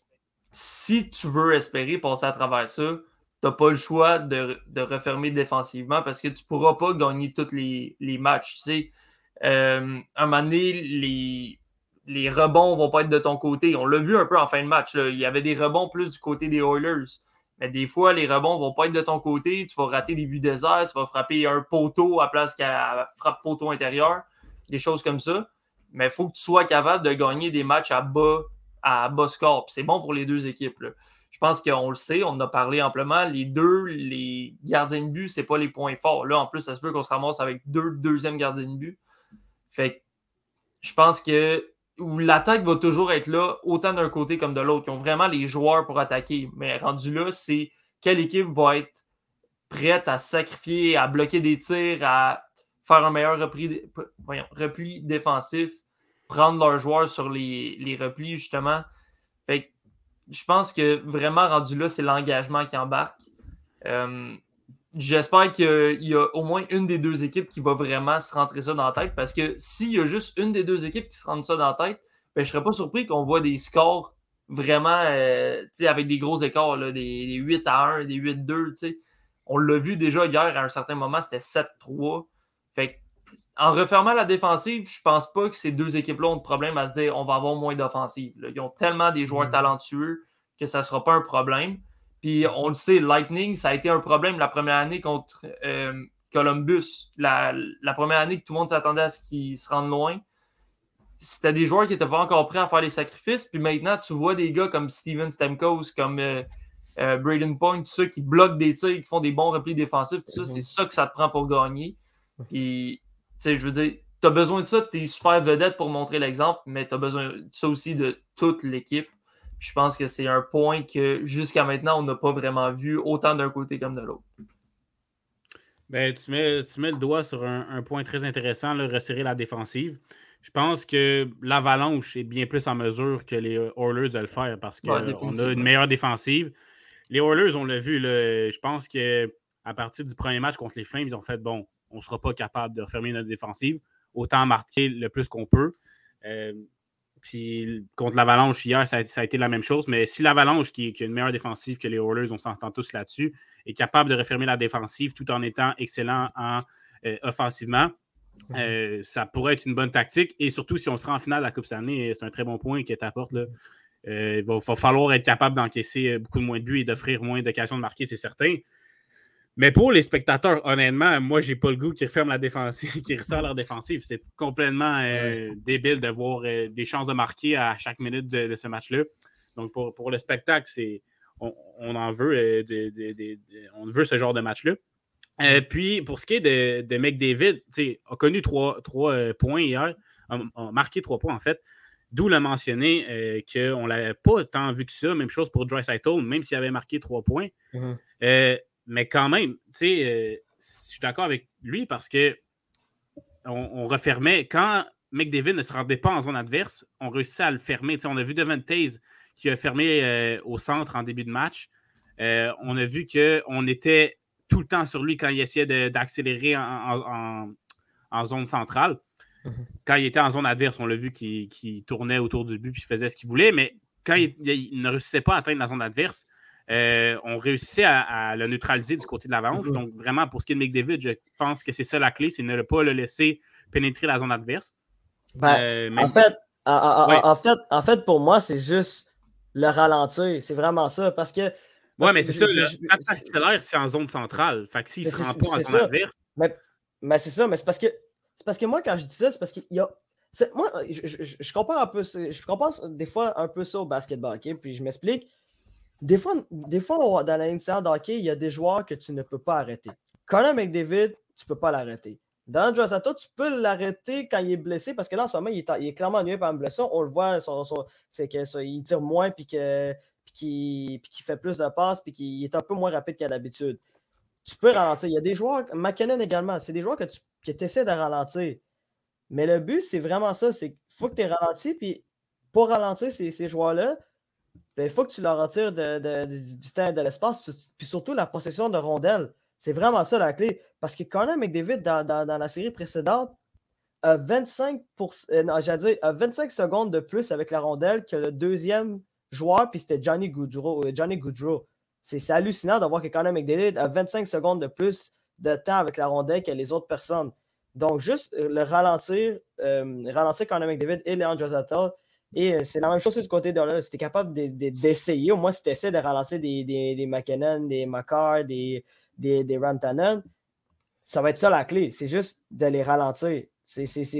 si tu veux espérer passer à travers ça, tu n'as pas le choix de, refermer défensivement parce que tu ne pourras pas gagner tous les, matchs. Tu sais. Euh, un moment donné, les, les rebonds vont pas être de ton côté. On l'a vu un peu en fin de match. Il y avait des rebonds plus du côté des Oilers. Mais des fois, les rebonds vont pas être de ton côté. Tu vas rater des buts désert, tu vas frapper un poteau à place qu'à frappe poteau intérieur, des choses comme ça. Mais il faut que tu sois capable de gagner des matchs à bas, à bas score. C'est bon pour les deux équipes. Je pense qu'on le sait, on en a parlé amplement. Les deux, les gardiens de but, c'est pas les points forts. Là, en plus, ça se peut qu'on se ramasse avec deux deuxièmes gardiens de but. Fait je pense que où l'attaque va toujours être là, autant d'un côté comme de l'autre. Ils ont vraiment les joueurs pour attaquer. Mais rendu là, c'est quelle équipe va être prête à sacrifier, à bloquer des tirs, à faire un meilleur repli, défensif, prendre leurs joueurs sur les, replis, justement. Fait je pense que vraiment rendu là, c'est l'engagement qui embarque. Euh, j'espère qu'il y a au moins une des deux équipes qui va vraiment se rentrer ça dans la tête parce que s'il y a juste une des deux équipes qui se rentre ça dans la tête, ben, je ne serais pas surpris qu'on voit des scores vraiment euh, avec des gros écarts, des, 8 à 1, des 8-2. On l'a vu déjà hier à un certain moment, c'était 7-3. Fait en refermant la défensive, je pense pas que ces deux équipes-là ont de problème à se dire on va avoir moins d'offensive. Ils ont tellement des joueurs mm. talentueux que ça ne sera pas un problème. Puis on le sait, Lightning, ça a été un problème la première année contre euh, Columbus. La, première année que tout le monde s'attendait à ce qu'ils se rendent loin. C'était des joueurs qui n'étaient pas encore prêts à faire les sacrifices. Puis maintenant, tu vois des gars comme Steven Stamkos, comme euh, euh, Braden Point, tout ça, qui bloquent des tirs, qui font des bons replis défensifs. Tout ça, c'est ça que ça te prend pour gagner. Puis, tu sais, je veux dire, tu as besoin de ça, tu es super vedette pour montrer l'exemple, mais tu as besoin de ça aussi de toute l'équipe. Je pense que c'est un point que jusqu'à maintenant, on n'a pas vraiment vu autant d'un côté comme de l'autre. Ben, tu, mets, tu mets le doigt sur un, point très intéressant, le resserrer la défensive. Je pense que l'Avalanche est bien plus en mesure que les Oilers de le faire parce qu'on a une meilleure défensive. Les Oilers, on l'a vu, je pense qu'à partir du premier match contre les Flames, ils ont fait bon, on ne sera pas capable de refermer notre défensive, autant marquer le plus qu'on peut. Euh, puis contre l'Avalanche hier, ça a, été la même chose. Mais si l'Avalanche, qui, a une meilleure défensive que les Oilers, on s'entend tous là-dessus, est capable de refermer la défensive tout en étant excellent en, euh, offensivement, euh, ça pourrait être une bonne tactique. Et surtout, si on sera en finale de la Coupe Stanley, c'est un très bon point qui t'apporte. Là. Euh, il va, va, falloir être capable d'encaisser beaucoup moins de buts et d'offrir moins d'occasions de marquer, c'est certain. Mais pour les spectateurs, honnêtement, moi, j'ai pas le goût qu'ils referment la défensive, qu'ils ressortent leur défensive. C'est complètement euh, débile de voir euh, des chances de marquer à chaque minute de, ce match-là. Donc, pour, le spectacle, c'est on, en veut, on veut ce genre de match-là. Euh, puis, pour ce qui est de, de McDavid, a connu trois, trois points hier, a, marqué trois points en fait. D'où le mentionner euh, qu'on ne l'avait pas tant vu que ça. Même chose pour Dry même s'il avait marqué trois points. Mm-hmm. Mais quand même, tu sais, je suis d'accord avec lui parce que on, refermait. Quand McDavid ne se rendait pas en zone adverse, on réussissait à le fermer. on a vu Devin Taze qui a fermé euh, au centre en début de match. Euh, on a vu qu'on était tout le temps sur lui quand il essayait d'accélérer en, zone centrale. Mhm. Quand il était en zone adverse, on l'a vu qu'il tournait autour du but et faisait ce qu'il voulait, mais quand il, ne réussissait pas à atteindre la zone adverse, euh, on réussissait à, le neutraliser du côté de l'avance. Mhm. Donc, vraiment, pour ce qui est de McDavid, je pense que c'est ça la clé, c'est ne pas le laisser pénétrer la zone adverse. Ben, euh, en, fait, en, fait, en fait, pour moi, c'est juste le ralentir. C'est vraiment ça. Parce que. Oui, mais c'est ça. Le c'est en zone centrale. Fait que s'il ne se rend pas en zone adverse. Mais, c'est ça, mais c'est parce que. C'est parce que moi, quand je dis ça, c'est parce qu'il y a. Moi, je, je, compare un peu. Je compare des fois un peu ça au basketball? Puis je m'explique. Des fois, des fois, dans la ligne de hockey, il y a des joueurs que tu ne peux pas arrêter. Conor McDavid, tu ne peux pas l'arrêter. Dans Josato, tu peux l'arrêter quand il est blessé parce que là, en ce moment, il est, clairement ennuyé par une blessure. On le voit, c'est qu'il tire moins puis qu'il fait plus de passes puis qu'il est un peu moins rapide qu'à d'habitude. Tu peux ralentir. Il y a des joueurs, McKinnon également, c'est des joueurs que tu essaies de ralentir. Mais le but, c'est vraiment ça. C'est faut que tu aies ralenti. Puis pour ralentir ces joueurs-là, ben, il faut que tu leur retires du temps et de l'espace. Puis surtout la possession de rondelles. C'est vraiment ça la clé. Parce que Conor McDavid, dans, dans, la série précédente, a 25, pour, euh, dire, 25 secondes de plus avec la rondelle que le deuxième joueur, puis c'était Johnny Goodrow. Euh, Johnny Goodrow. C'est hallucinant de voir que Conor McDavid a 25 secondes de plus de temps avec la rondelle que les autres personnes. Donc, juste euh, le ralentir, ralentir Conor McDavid et Leandro Zata. Et c'est la même chose du côté de là. Si tu es capable d'essayer, au moins si tu essaies de relancer des, des, des McKinnon, des Macar, des, des, des ça va être ça la clé. C'est juste de les ralentir.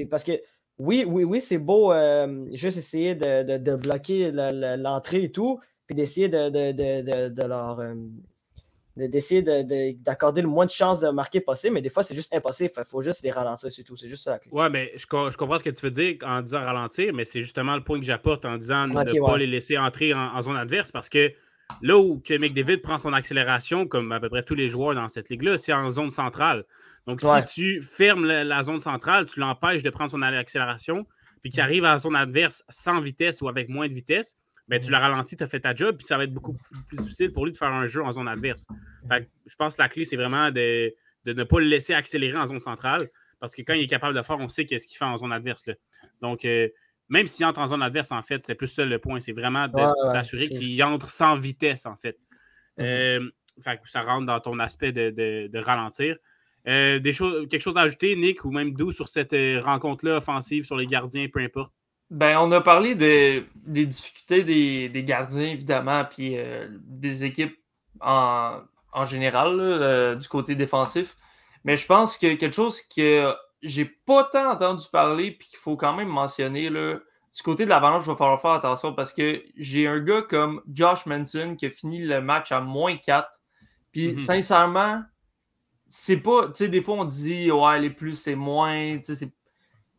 Parce que oui, oui, oui, c'est beau euh, juste essayer de, de, bloquer l'entrée et tout, puis d'essayer de, de, leur. Euh, d'essayer d'accorder le moins de chances de marquer possible, mais des fois, c'est juste impossible. Il faut juste les ralentir, c'est tout. C'est juste ça la clé. Ouais, mais je, je, comprends ce que tu veux dire en disant ralentir, mais c'est justement le point que j'apporte en disant ne pas les laisser entrer en, zone adverse parce que Là où que McDavid prend son accélération, comme à peu près tous les joueurs dans cette ligue-là, c'est en zone centrale. Donc, si tu fermes la, zone centrale, tu l'empêches de prendre son accélération, puis qu'il arrive à la zone adverse sans vitesse ou avec moins de vitesse, ben, tu le ralentis, tu as fait ta job, puis ça va être beaucoup plus difficile pour lui de faire un jeu en zone adverse. je pense que la clé, c'est vraiment de, ne pas le laisser accélérer en zone centrale, parce que quand il est capable de faire, on sait qu'est-ce qu'il fait en zone adverse. Donc, euh, même s'il entre en zone adverse, en fait, c'est plus ça le point. C'est vraiment de s'assurer qu'il entre sans vitesse, en fait. Euh, ça rentre dans ton aspect de, ralentir. Euh, des choses, quelque chose à ajouter, Nick, ou même d'où sur cette rencontre-là offensive sur les gardiens, peu importe? Ben, on a parlé des difficultés des, gardiens, évidemment, puis des équipes en, général, du côté défensif. Mais je pense que quelque chose que j'ai pas tant entendu parler, puis qu'il faut quand même mentionner, là, du côté de l'Avalanche, il va falloir faire attention parce que j'ai un gars comme Josh Manson qui a fini le match à moins 4. Puis mhm. sincèrement, c'est pas. Tu sais, des fois on dit ouais, les plus c'est moins. Tu sais,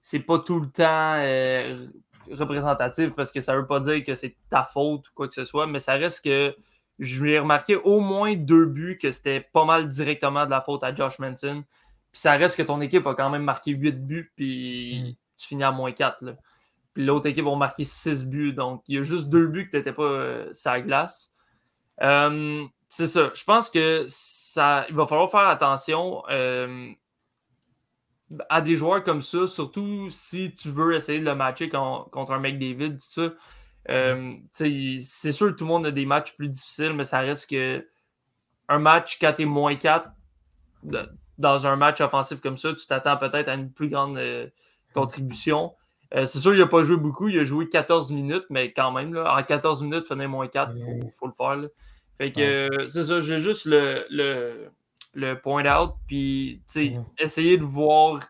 c'est pas tout le temps euh, représentatif parce que ça veut pas dire que c'est ta faute ou quoi que ce soit, mais ça reste que je lui ai remarqué au moins deux buts que c'était pas mal directement de la faute à Josh Manson. Puis ça reste que ton équipe a quand même marqué 8 buts, puis mm. tu finis à moins 4. Puis l'autre équipe a marqué 6 buts. Donc, il y a juste deux buts que tu n'étais pas euh, sa glace. Euh, c'est ça. Je pense que ça, il va falloir faire attention euh, à des joueurs comme ça, surtout si tu veux essayer de le matcher contre un mec David, tout ça. Mm. c'est sûr que tout le monde a des matchs plus difficiles, mais ça reste que un match quand tu es moins 4, dans un match offensif comme ça, tu t'attends peut-être à une plus grande euh, contribution. Euh, c'est sûr, il n'a pas joué beaucoup. Il a joué 14 minutes, mais quand même, là, en 14 minutes, il moins 4. Il faut, le faire. Fait que euh, c'est ça, j'ai juste le, le, point out. Puis, essayer de voir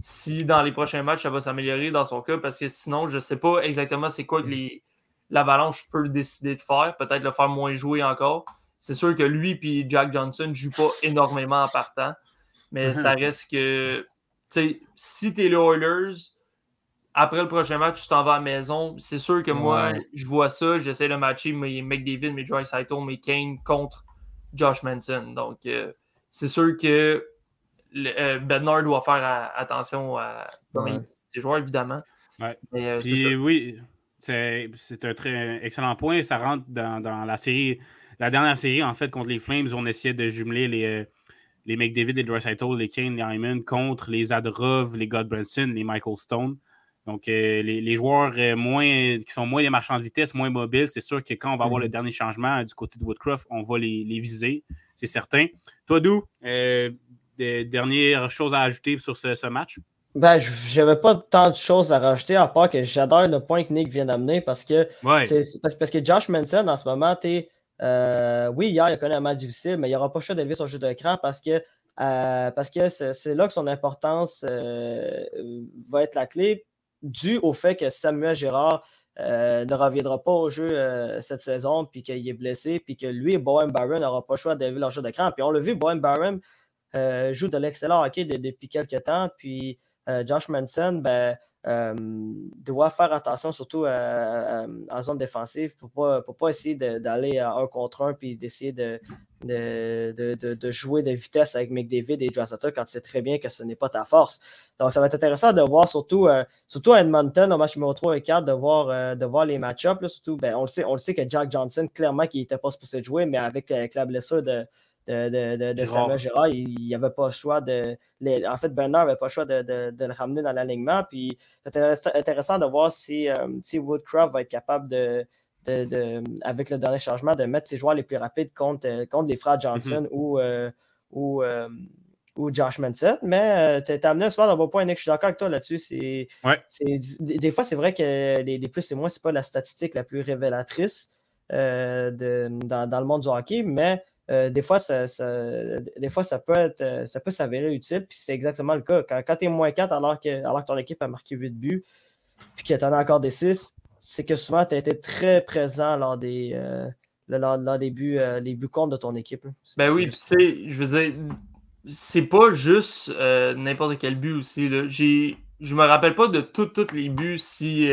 si dans les prochains matchs, ça va s'améliorer dans son cas. Parce que sinon, je ne sais pas exactement c'est quoi les, l'Avalanche peut décider de faire, peut-être le faire moins jouer encore. C'est sûr que lui et Jack Johnson ne jouent pas énormément en partant, mais mm-hmm. ça reste que si tu es les Oilers, après le prochain match, tu t'en vas à la maison. C'est sûr que moi, je vois ça. J'essaie de matcher mes McDavid, mes Joyce Saito, mes Kane contre Josh Manson. Donc, euh, c'est sûr que le, euh, Bednar doit faire attention à ses joueurs, évidemment. Euh, oui, c'est un très excellent point. Ça rentre dans, la série, la dernière série, en fait, contre les Flames, on essayait de jumeler les, les McDavid, les Saito, les Kane, les Hyman contre les Adrov, les Godbranson, les Michael Stone. Donc, euh, les, joueurs euh, moins, qui sont moins des marchands de vitesse, moins mobiles, c'est sûr que quand on va avoir le mhm. dernier changement du côté de Woodcroft, on va les, viser, c'est certain. Toi, Dou, euh, des dernières choses à ajouter sur ce, match? Ben, j'avais pas tant de choses à rajouter, à part que j'adore le point que Nick vient d'amener parce que parce, que Josh Manson, en ce moment, oui, hier, il a connu un match difficile, mais il n'aura pas le choix d'élever son jeu d'écran parce que parce que c'est là que son importance va être la clé dû au fait que Samuel Gérard euh, ne reviendra pas au jeu euh, cette saison, puis qu'il est blessé, puis que lui et Bowen Barron n'auront pas le choix d'élever leur jeu d'écran. Puis on l'a vu, Bowen Barron euh, joue de l'excellent hockey depuis quelques temps, puis Josh Manson, ben, euh, doit faire attention surtout en zone défensive pour ne pas, pas essayer d'aller un contre un puis d'essayer de, de, jouer de vitesse avec McDavid et Drasata quand tu sais très bien que ce n'est pas ta force. Donc, ça va être intéressant de voir surtout, euh, surtout à Edmonton, au match numéro 3 et 4, de voir, euh, de voir les match-ups. Surtout, ben, on, le sait, on le sait que Jack Johnson, clairement, qui n'était pas supposé jouer, mais avec, avec la blessure de, de, de, Samuel Gérard. Il n'y avait pas le choix de. en fait, Bernard n'avait pas le choix de, le ramener dans l'alignement. Puis c'est intéressant de voir si, euh, si Woodcroft va être capable de, avec le dernier changement, de mettre ses joueurs les plus rapides contre, euh, contre les frères Johnson mm-hmm. ou, euh, ou, ou, Josh Manson. Mais tu as amené un soir dans vos points, Nick. Je suis d'accord avec toi là-dessus. C'est, des, fois, c'est vrai que les, plus et moins, ce n'est pas la statistique la plus révélatrice de, dans, dans, le monde du hockey, mais euh, des, fois, ça, des fois, ça peut être, euh, ça peut s'avérer utile. Puis c'est exactement le cas. Quand, tu es moins 4 alors que, alors que ton équipe a marqué 8 buts, puis que tu en as encore des 6, c'est que souvent tu as été très présent lors des, euh, lors, des buts, les buts contre de ton équipe. Ben oui, tu sais, je veux dire, c'est pas juste n'importe quel but aussi. Là. Je me rappelle pas de tous les buts si,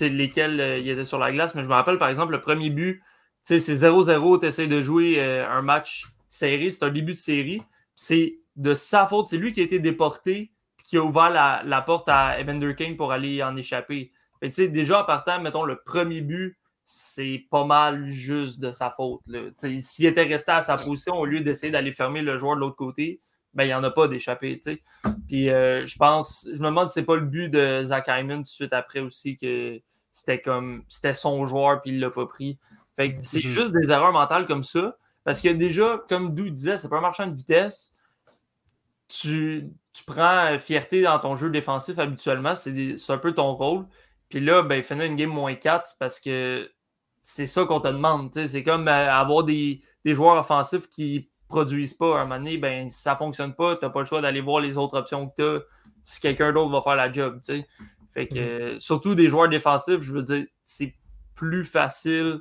lesquels il était sur la glace, mais je me rappelle par exemple le premier but c'est 0-0, tu essaies de jouer euh, un match serré, c'est un début de série. C'est de sa faute, c'est lui qui a été déporté qui a ouvert la, porte à Evander Kane pour aller en échapper. Fait, déjà, en partant, mettons, le premier but, c'est pas mal juste de sa faute. S'il était resté à sa position au lieu d'essayer d'aller fermer le joueur de l'autre côté, ben, il n'y en a pas d'échappé. Puis euh, je pense, je me demande si c'est pas le but de Zach Hyman tout de suite après aussi que c'était comme c'était son joueur puis il l'a pas pris. Fait c'est mhm. juste des erreurs mentales comme ça. Parce que déjà, comme Dou disait, c'est pas un marchand de vitesse. Tu, prends fierté dans ton jeu défensif habituellement. C'est un peu ton rôle. Puis là, ben, fais une game moins 4 parce que c'est ça qu'on te demande. C'est comme euh, avoir des, joueurs offensifs qui produisent pas. À un moment donné, ben, si ça fonctionne pas, tu n'as pas le choix d'aller voir les autres options que tu as si quelqu'un d'autre va faire la job. Fait que, mhm. surtout des joueurs défensifs, je veux dire, c'est plus facile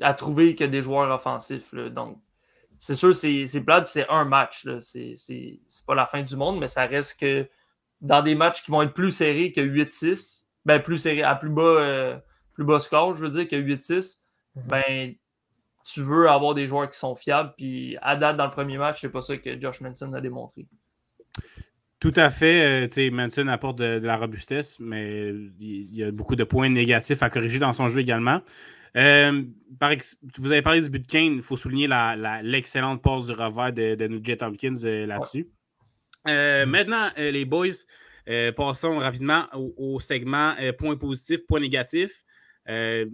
à trouver que des joueurs offensifs. Donc, c'est sûr, c'est plate, c'est un match. C'est pas la fin du monde, mais ça reste que dans des matchs qui vont être plus serrés que 8-6, ben plus serrés, à plus bas, euh, plus bas score, je veux dire, que 8-6, mhm. ben tu veux avoir des joueurs qui sont fiables. Puis à date, dans le premier match, c'est pas ça que Josh Manson a démontré. Tout à fait. Euh, Manson apporte de, la robustesse, mais il y a beaucoup de points négatifs à corriger dans son jeu également. Euh, vous avez parlé du but de Kane, il faut souligner l'excellente la, passe du revers de, de Nugent Tompkins euh, là-dessus. Euh. Maintenant, les boys, passons rapidement au, segment points positifs, points négatifs. je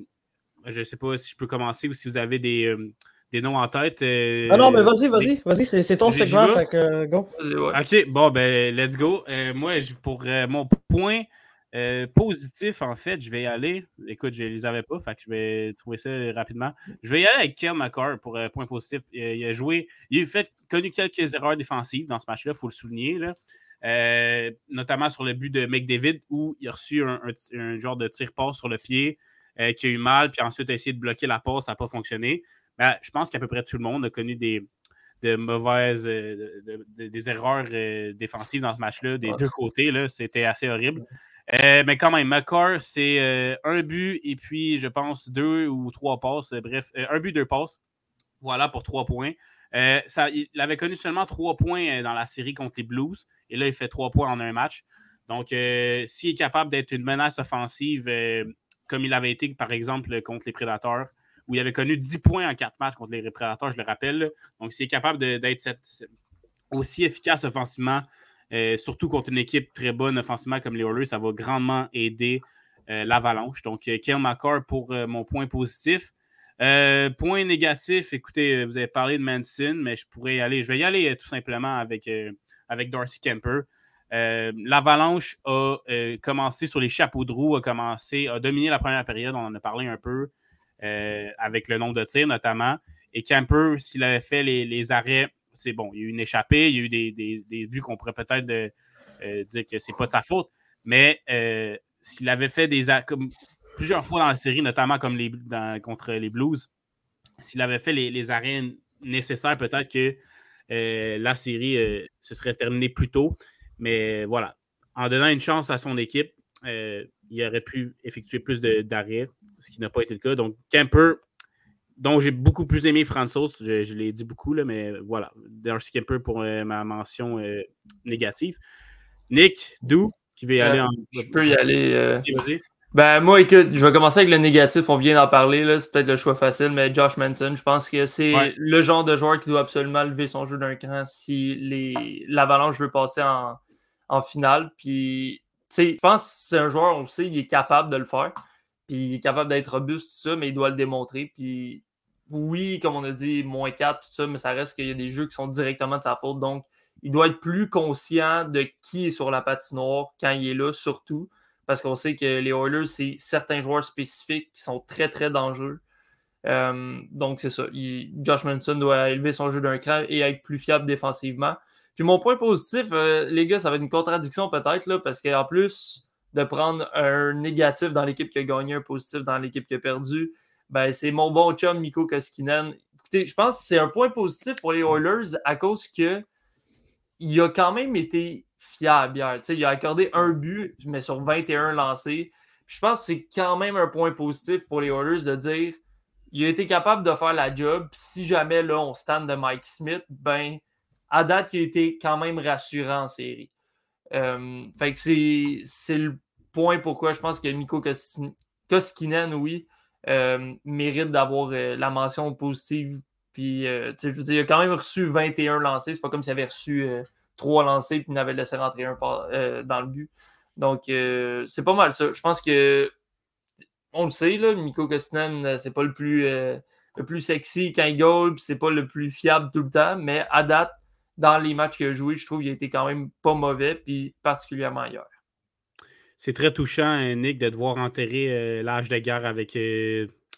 ne sais pas si je peux commencer ou si vous avez des, noms en tête. ah non, mais vas-y, vas-y, vas-y, c'est ton segment, go. Ok, bon, ben, let's go. moi, pour mon point euh, positif, en fait, je vais y aller. Écoute, je ne les avais pas, fait que je vais trouver ça rapidement. Je vais y aller avec Kel McCarr pour euh, point positif. Il, a joué, il a fait, connu quelques erreurs défensives dans ce match-là, il faut le souligner. Euh, notamment sur le but de McDavid où il a reçu un, genre de tir-passe sur le pied. qui a eu mal, puis ensuite a essayé de bloquer la passe, ça n'a pas fonctionné. Ben, je pense qu'à peu près tout le monde a connu des, de mauvaises, des erreurs défensives dans ce match-là, des deux côtés. C'était assez horrible. Mais quand même, McCarr, c'est un but et puis, je pense, deux ou trois passes. bref, un but, deux passes. Voilà pour trois points. ça, il avait connu seulement trois points dans la série contre les Blues. Et là, il fait trois points en un match. Donc, s'il est capable d'être une menace offensive, comme il avait été, par exemple, contre les Prédateurs, où il avait connu 10 points en quatre matchs contre les Prédateurs, je le rappelle. Donc, s'il est capable d'être aussi efficace offensivement, surtout contre une équipe très bonne offensivement comme les Oilers, ça va grandement aider l'Avalanche. Donc, Kiel McCarr pour mon point positif. Euh, point négatif, écoutez, euh, vous avez parlé de Manson, mais je pourrais y aller. Je vais y aller euh, tout simplement avec, avec Darcy Kemper. L'Avalanche a commencé sur les chapeaux de roue, a commencé, a dominé la première période, on en a parlé un peu, avec le nombre de tirs notamment. Et Kemper, s'il avait fait les, arrêts, c'est bon. Il y a eu une échappée, il y a eu des, des, buts qu'on pourrait peut-être dire que c'est pas de sa faute. Mais s'il avait fait des comme plusieurs fois dans la série, notamment comme les, contre les Blues, s'il avait fait les, arènes nécessaires, peut-être que euh, la série euh, se serait terminée plus tôt. Mais voilà, en donnant une chance à son équipe, euh, il aurait pu effectuer plus d'arrêts, ce qui n'a pas été le cas. Donc, Kemper, dont j'ai beaucoup plus aimé Francis, je, l'ai dit beaucoup, là, mais voilà, Darcy Kemper pour ma mention négative. Nick, Dou, qui veut y aller en. Je peux y aller. Ben, moi, écoute, je vais commencer avec le négatif. On vient d'en parler. C'est peut-être le choix facile, mais Josh Manson, je pense que c'est le genre de joueur qui doit absolument lever son jeu d'un cran si l'Avalanche veut passer en, en finale. Puis, je pense que c'est un joueur, on sait, il est capable de le faire. Puis, il est capable d'être robuste, tout ça, mais il doit le démontrer. Puis, oui, comme on a dit, moins 4, tout ça, mais ça reste qu'il y a des jeux qui sont directement de sa faute. Donc, il doit être plus conscient de qui est sur la patinoire quand il est là, surtout parce qu'on sait que les Oilers, c'est certains joueurs spécifiques qui sont très, très dangereux. Euh, donc, c'est ça. Josh Manson doit élever son jeu d'un cran et être plus fiable défensivement. Puis mon point positif, euh, les gars, ça va être une contradiction peut-être, là, parce qu'en plus de prendre un négatif dans l'équipe qui a gagné, un positif dans l'équipe qui a perdu, ben, c'est mon bon chum Miko Koskinen. Écoutez, je pense que c'est un point positif pour les Oilers à cause que il a quand même été fiable hier. il a accordé un but, mais sur 21 lancés. je pense que c'est quand même un point positif pour les Oilers de dire il a été capable de faire la job. Si jamais là, on stand de Mike Smith, ben, à date, il a été quand même rassurant en série. Euh, fait que c'est le point pourquoi je pense que Miko Koskinen, oui, mérite d'avoir euh, la mention positive. Puis, je veux dire, il a quand même reçu 21 lancés. C'est pas comme s'il avait reçu trois lancés, puis n'avait laissé rentrer un euh, dans le but. Donc, euh, c'est pas mal ça. Je pense que, on le sait, là, Miko Kostinen, euh, c'est pas le plus, le plus sexy quand il goal, c'est pas le plus fiable tout le temps, mais à date, dans les matchs qu'il a joué, je trouve qu'il a été quand même pas mauvais, puis particulièrement hier. C'est très touchant, Nick, de devoir enterrer l'âge de guerre avec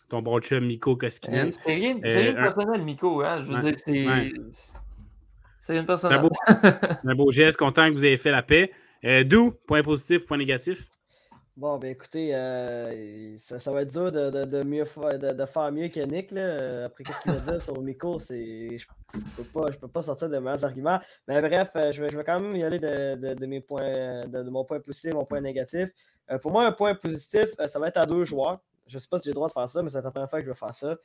ton bon chum Miko Koskinen. c'est rien, de personnel, Miko. Hein? Je veux dire, c'est. C'est une personne. Un, beau geste, content que vous ayez fait la paix. Euh, D'où, point positif, point négatif? Bon, ben écoutez, euh, ça, va être dur de, de, mieux de, faire mieux que Nick. Là. Après, qu'est-ce qu'il va dire sur Miko? Je ne peux, pas, peux pas sortir de meilleurs arguments. Mais bref, euh, je vais, je vais quand même y aller de, mes points, de, mon point positif, mon point négatif. pour moi, un point positif, ça va être à deux joueurs. Je ne sais pas si j'ai le droit de faire ça, mais c'est la première fois que je vais faire ça.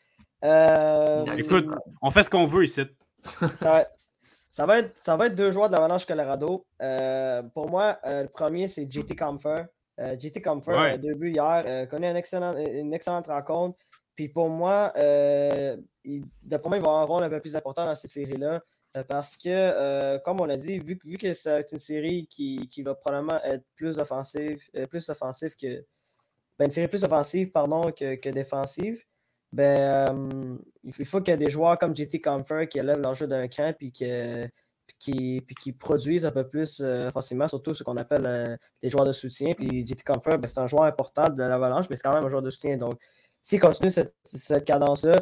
Écoute, on fait ce qu'on veut ici. ça va, ça va, être, ça va être deux joueurs de l'Avalanche Colorado. Euh, pour moi, euh, le premier, c'est JT Comfort. Euh, JT Comfort, deux buts hier, connaît une excellente, une excellente rencontre. Puis pour moi, il, d'après moi, il va avoir un rôle un peu plus important dans cette série-là. parce que, comme on a dit, vu, vu que c'est une série qui, qui, va probablement être plus offensive, plus offensive que. Ben, une série plus offensive, pardon, que, que défensive ben, euh, il faut qu'il y ait des joueurs comme JT Comfort qui élèvent leur jeu d'un cran puis qui, qui produisent un peu plus euh, facilement, surtout ce qu'on appelle euh, les joueurs de soutien. Puis JT Comfort, ben, c'est un joueur important de l'Avalanche, mais c'est quand même un joueur de soutien. Donc, s'il continue cette, cadence-là,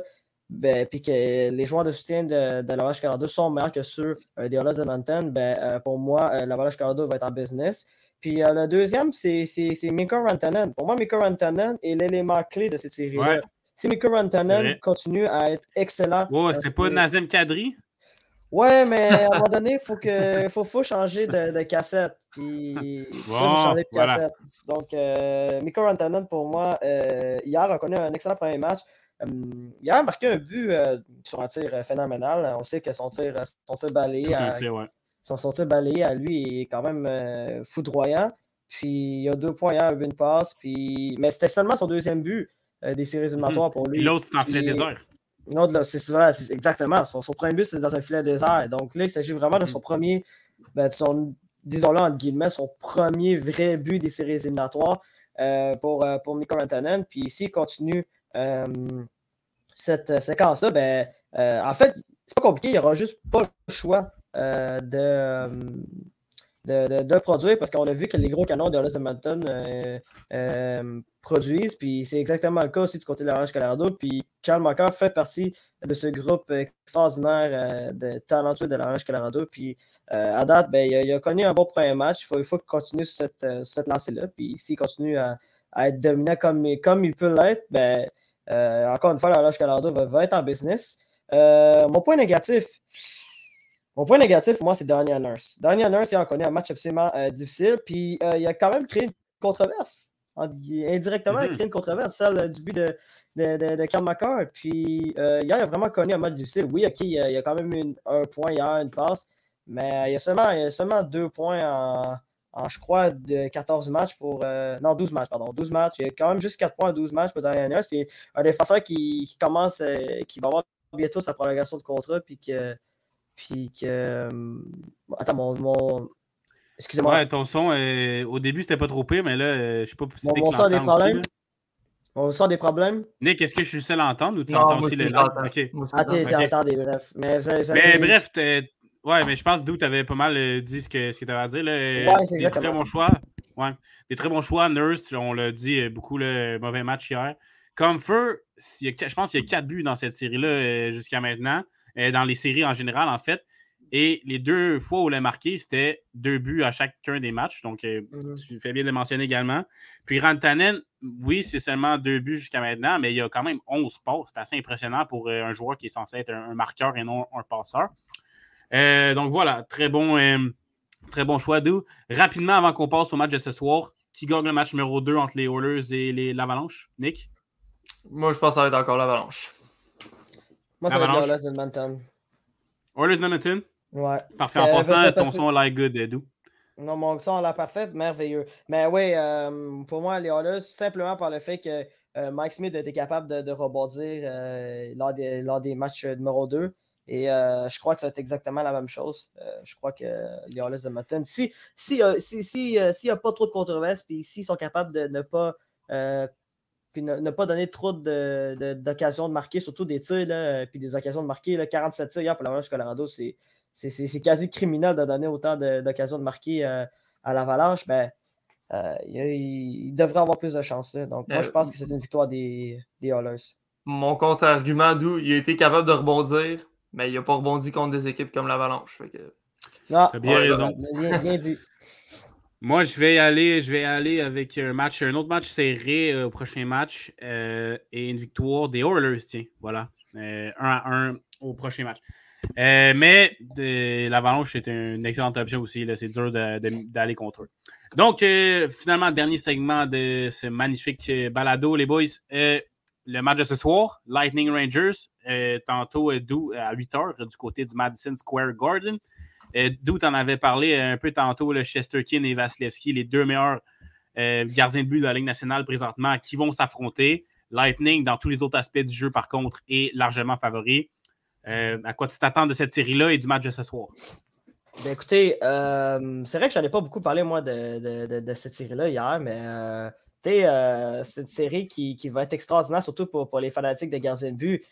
ben, puis que les joueurs de soutien de, de l'Avalanche Canada sont meilleurs que ceux des Oilers de Mountain, ben, pour moi, l'Avalanche Canada va être en business. Puis le deuxième, c'est Miko Rantanen. Pour moi, Miko Rantanen est l'élément clé de cette série-là. Si Miko Rantanen continue à être excellent. Oh, c'était pas Nazem Kadri? Ouais, mais à un moment donné, il faut, que, faut, faut changer de, de cassette. Puis, faut changer de cassette. Donc, euh, Miko Rantanen, pour moi, euh, hier, a connu un excellent premier match. Euh, hier, a marqué un but euh, sur un tir phénoménal. On sait que son tir, son tir balayé, à, son, tir balayé à lui est quand même foudroyant. Puis, il y a deux points hier, une passe. Puis... Mais c'était seulement son deuxième but des séries mhm. éliminatoires pour lui. L'autre, c'est en filet désert. L'autre, c'est exactement. Son, son, premier but, c'est dans un filet désert. Donc là, il s'agit vraiment de son premier, ben, son, disons-le entre guillemets, son premier vrai but des séries éliminatoires euh, pour, euh, pour Rantanen. Puis s'il continue euh, cette séquence-là, ben, en fait, c'est pas compliqué, il n'y aura juste pas le choix de de, produire parce qu'on a vu que les gros canons de euh, produisent. Puis c'est exactement le cas aussi du côté de l'Orange Colorado. Puis Charles Macker fait partie de ce groupe extraordinaire euh, de talentueux de l'Orange Colorado. Puis à date, ben, il, a, connu un bon premier match. Il faut, il faut qu'il continue sur cette, cette lancée-là. Puis s'il continue à, être dominant comme, comme il peut l'être, ben, encore une fois, l'Orange Colorado va, va, être en business. mon point négatif, mon point négatif, pour moi, c'est Daniel Nurse. Daniel Nurse, il a connu un match absolument euh, difficile, puis euh, il a quand même créé une controverse. Indirectement, il a mm-hmm. créé une controverse, celle euh, du but de, de, de, de Karl Puis hier, il a vraiment connu un match difficile. Oui, OK, il a, quand même eu un point hier, une passe, mais il y a seulement, il a seulement deux points en, je crois, de 14 matchs pour. non, 12 matchs, pardon. 12 matchs. Il y a quand même juste 4 points en 12 matchs pour Daniel Nurse. Puis un défenseur qui, qui commence, qui va avoir bientôt sa prolongation de contrat, puis que puis que. Euh, attends, mon. Excusez-moi. Ouais, ton son, euh, au début, c'était pas trop pire, mais là, euh, je sais pas si mon, mon son a des problèmes. On sent des problèmes. Nick, est-ce que je suis le seul à entendre ou tu entends aussi les langues? Ok. Ah, tu okay. bref. Mais, mais bref, ouais, mais je pense que tu avais pas mal dit ce que, ce que tu avais à dire. Là. Ouais, c'est Des très bons choix. Ouais. Des très bons choix. Nurse, on l'a dit beaucoup, le mauvais match hier. Comfort, je pense qu'il y a quatre buts dans cette série-là jusqu'à maintenant. Euh, dans les séries en général, en fait. Et les deux fois où il a marqué, c'était deux buts à chacun des matchs. Donc, euh, mhm. tu fais bien de le mentionner également. Puis Rantanen, oui, c'est seulement deux buts jusqu'à maintenant, mais il y a quand même 11 passes. C'est assez impressionnant pour euh, un joueur qui est censé être un, marqueur et non un passeur. donc voilà, très bon, très bon choix d'où. Rapidement, avant qu'on passe au match de ce soir, qui gagne le match numéro 2 entre les Oilers et l'Avalanche? Nick? Moi, je pense que ça va être encore l'Avalanche. Moi, ça va être Oilers Edmonton. Oilers Edmonton? Ouais. Parfait. En passant, ton son a l'air good, Edu. Non, mon son a l'air parfait, merveilleux. Mais oui, euh, pour moi, les Oilers, simplement par le fait que euh, Mike Smith a été capable de, de rebondir euh, lors, des, lors des matchs numéro 2. Et je crois que être exactement la même chose. je crois que les de Edmonton, s'il si, si, si, n'y a pas trop de controverses, puis s'ils sont capables de ne pas puis ne, pas donner trop d'occasions de, marquer, surtout des tirs, là, puis des occasions de marquer. Là, 47 tirs hier pour l'Avalanche Colorado, c'est quasi criminel de donner autant d'occasions de marquer euh, à l'Avalanche. Ben, euh, il, devrait avoir plus de chance. Donc, moi, je pense euh, que c'est une victoire des, des Mon contre-argument, d'où il a été capable de rebondir, mais il n'a pas rebondi contre des équipes comme l'Avalanche. Que... Non, bien raison. bien dit. Moi, je vais aller, je vais aller avec un match, un autre match serré euh, au prochain match euh, et une victoire des Oilers, tiens, voilà. Euh, un à un au prochain match. Mais l'Avalanche, c'est une excellente option aussi. C'est dur d'aller contre eux. Donc, finalement, dernier segment de ce magnifique balado, les boys. le match de ce soir, Lightning Rangers, tantôt à 8 h du côté du Madison Square Garden. Euh, d'où tu en avais parlé un peu tantôt, le Chesterkin et Vasilevski, les deux meilleurs euh, gardiens de but de la Ligue nationale présentement, qui vont s'affronter. Lightning, dans tous les autres aspects du jeu, par contre, est largement favori. Euh, à quoi tu t'attends de cette série-là et du match de ce soir? Ben écoutez, c'est vrai que je n'en ai pas beaucoup parlé, moi, de, cette série-là hier, mais c'est une série qui, va être extraordinaire, surtout pour, pour les fanatiques des gardiens de but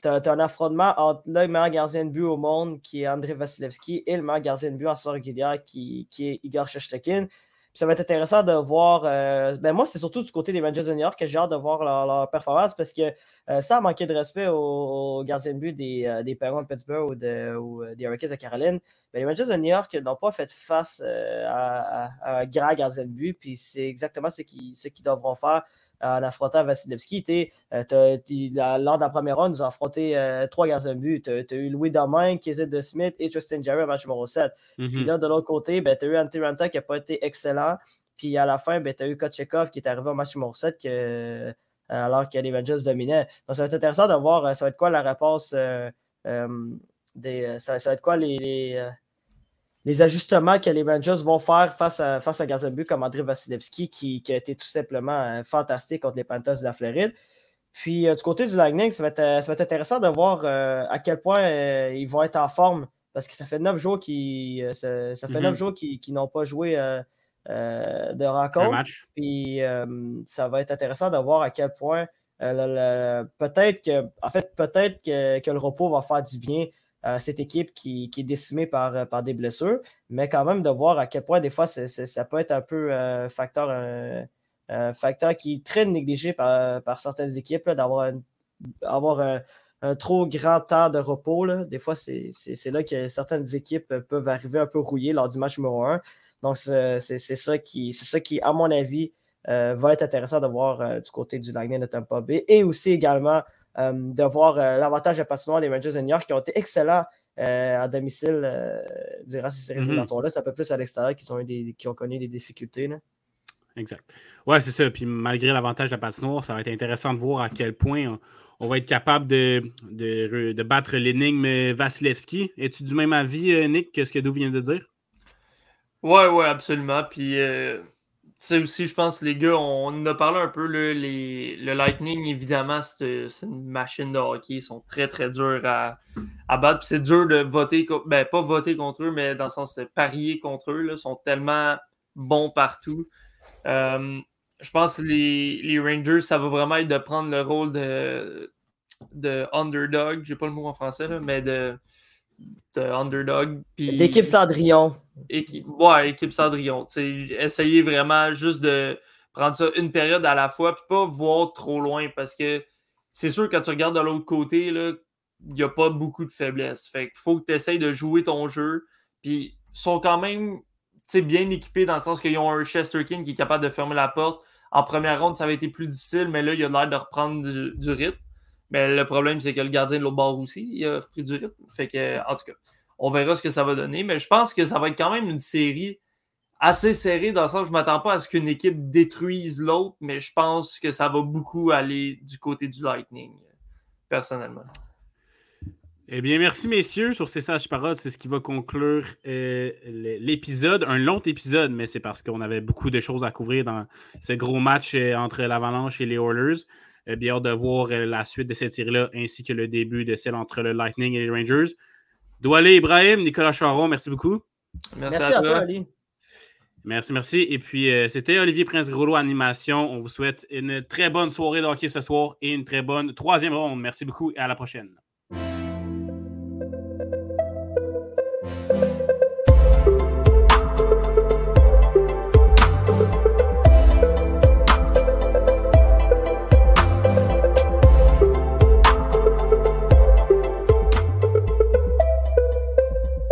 tu as, un affrontement entre le meilleur gardien de but au monde, qui est André Vasilevski, et le meilleur gardien de but en saison régulière, qui, qui est Igor Shesterkin. Ça va être intéressant de voir. Euh, ben moi, c'est surtout du côté des Rangers de New York que j'ai hâte de voir leur, performance parce que euh, ça a manqué de respect aux, gardiens de but des, euh, des de Pittsburgh ou, des Hurricanes de Caroline. Mais les Rangers de New York n'ont pas fait face à, un grand gardien de but, puis c'est exactement ce qu'ils ce devront faire en affrontant Vasilevski. Euh, lors de la première ronde, ils ont affronté euh, trois gardiens de but. Tu as, eu Louis Domingue, Kizet de Smith et Justin Jerry au match numéro 7. Mm-hmm. Puis là, de l'autre côté, ben, tu as eu Antti Ranta qui n'a pas été excellent. Puis à la fin, ben, tu as eu Kochekov qui est arrivé au match numéro 7 euh, alors que les Rangers dominaient. Donc ça va être intéressant de voir ça va être quoi la réponse des. Ça, va être quoi les les ajustements que les Rangers vont faire face à, face à gardien de but comme André Vasilevski, qui, a été tout simplement euh, fantastique contre les Panthers de la Floride. Puis euh, du côté du Lightning, ça va, être, euh, ça va être intéressant de voir à quel point ils vont être en forme. Parce que ça fait neuf jours qui ça, fait neuf mhm. jours qu'ils n'ont pas joué de rencontre. Puis ça va être intéressant de voir à quel point peut-être que en fait peut-être que, que, le repos va faire du bien cette équipe qui, est décimée par, euh, par des blessures, mais quand même de voir à quel point des fois ça peut être un peu un euh, facteur, un, facteur qui est très négligé par, certaines équipes, d'avoir avoir un, trop grand temps de repos. Des fois, c'est là que certaines équipes peuvent arriver un peu rouillées lors du match numéro 1. Donc, c'est ça, qui, ça à mon avis, euh, va être intéressant de voir du côté du Lightning de Tampa Bay et aussi également euh, de voir euh, l'avantage de patinoire des Rangers de New York qui ont été excellents euh, à domicile durant ces séries mm là C'est un peu plus à l'extérieur qui, ont connu des difficultés. Exact. Ouais, c'est ça. Puis malgré l'avantage de la patinoire, ça va être intéressant de voir à quel point on, va être capable de, de, battre l'énigme Vasilevski. Es-tu du même avis, Nick, que ce que Dou vient de dire? Ouais, ouais, absolument. Puis sais aussi, je pense, les gars, on, en a parlé un peu. le Lightning, évidemment, c'est une machine de hockey. Ils sont très, très durs à, à battre. c'est dur de voter, ben, pas voter contre eux, mais dans le sens de parier contre eux. Là, ils sont tellement bons partout. Euh, je pense les, Rangers, ça va vraiment être de prendre le rôle de, de underdog. J'ai pas le mot en français, là, mais de de underdog. D'équipe Cendrillon. Équipe, ouais, équipe Cendrillon. Essayer vraiment juste de prendre ça une période à la fois, puis pas voir trop loin, parce que c'est sûr, quand tu regardes de l'autre côté, il n'y a pas beaucoup de faiblesse. Fait qu'il faut que tu essayes de jouer ton jeu. Puis ils sont quand même bien équipés dans le sens qu'ils ont un Chesterkin qui est capable de fermer la porte. En première ronde, ça avait été plus difficile, mais là, il a l'air de reprendre du rythme. Mais le problème, c'est que le gardien de l'autre bord aussi, il a repris du rythme. Fait que, en tout cas, on verra ce que ça va donner. Mais je pense que ça va être quand même une série assez serrée dans le sens où je ne m'attends pas à ce qu'une équipe détruise l'autre, mais je pense que ça va beaucoup aller du côté du Lightning, personnellement. Eh bien, merci messieurs. Sur ces sages paroles, c'est ce qui va conclure euh, l'épisode. Un long épisode, mais c'est parce qu'on avait beaucoup de choses à couvrir dans ce gros match euh, entre l'Avalanche et les Oilers. Euh, bien hâte de voir euh, la suite de cette série-là, ainsi que le début de celle entre le Lightning et les Rangers. Doualé Ibrahim, Nicolas Charon, merci beaucoup. Merci, à, toi, Ali. Merci, merci. Et puis, euh, c'était Olivier Prince-Groslo Animation. On vous souhaite une très bonne soirée de hockey ce soir et une très bonne troisième ronde. Merci beaucoup et à la prochaine.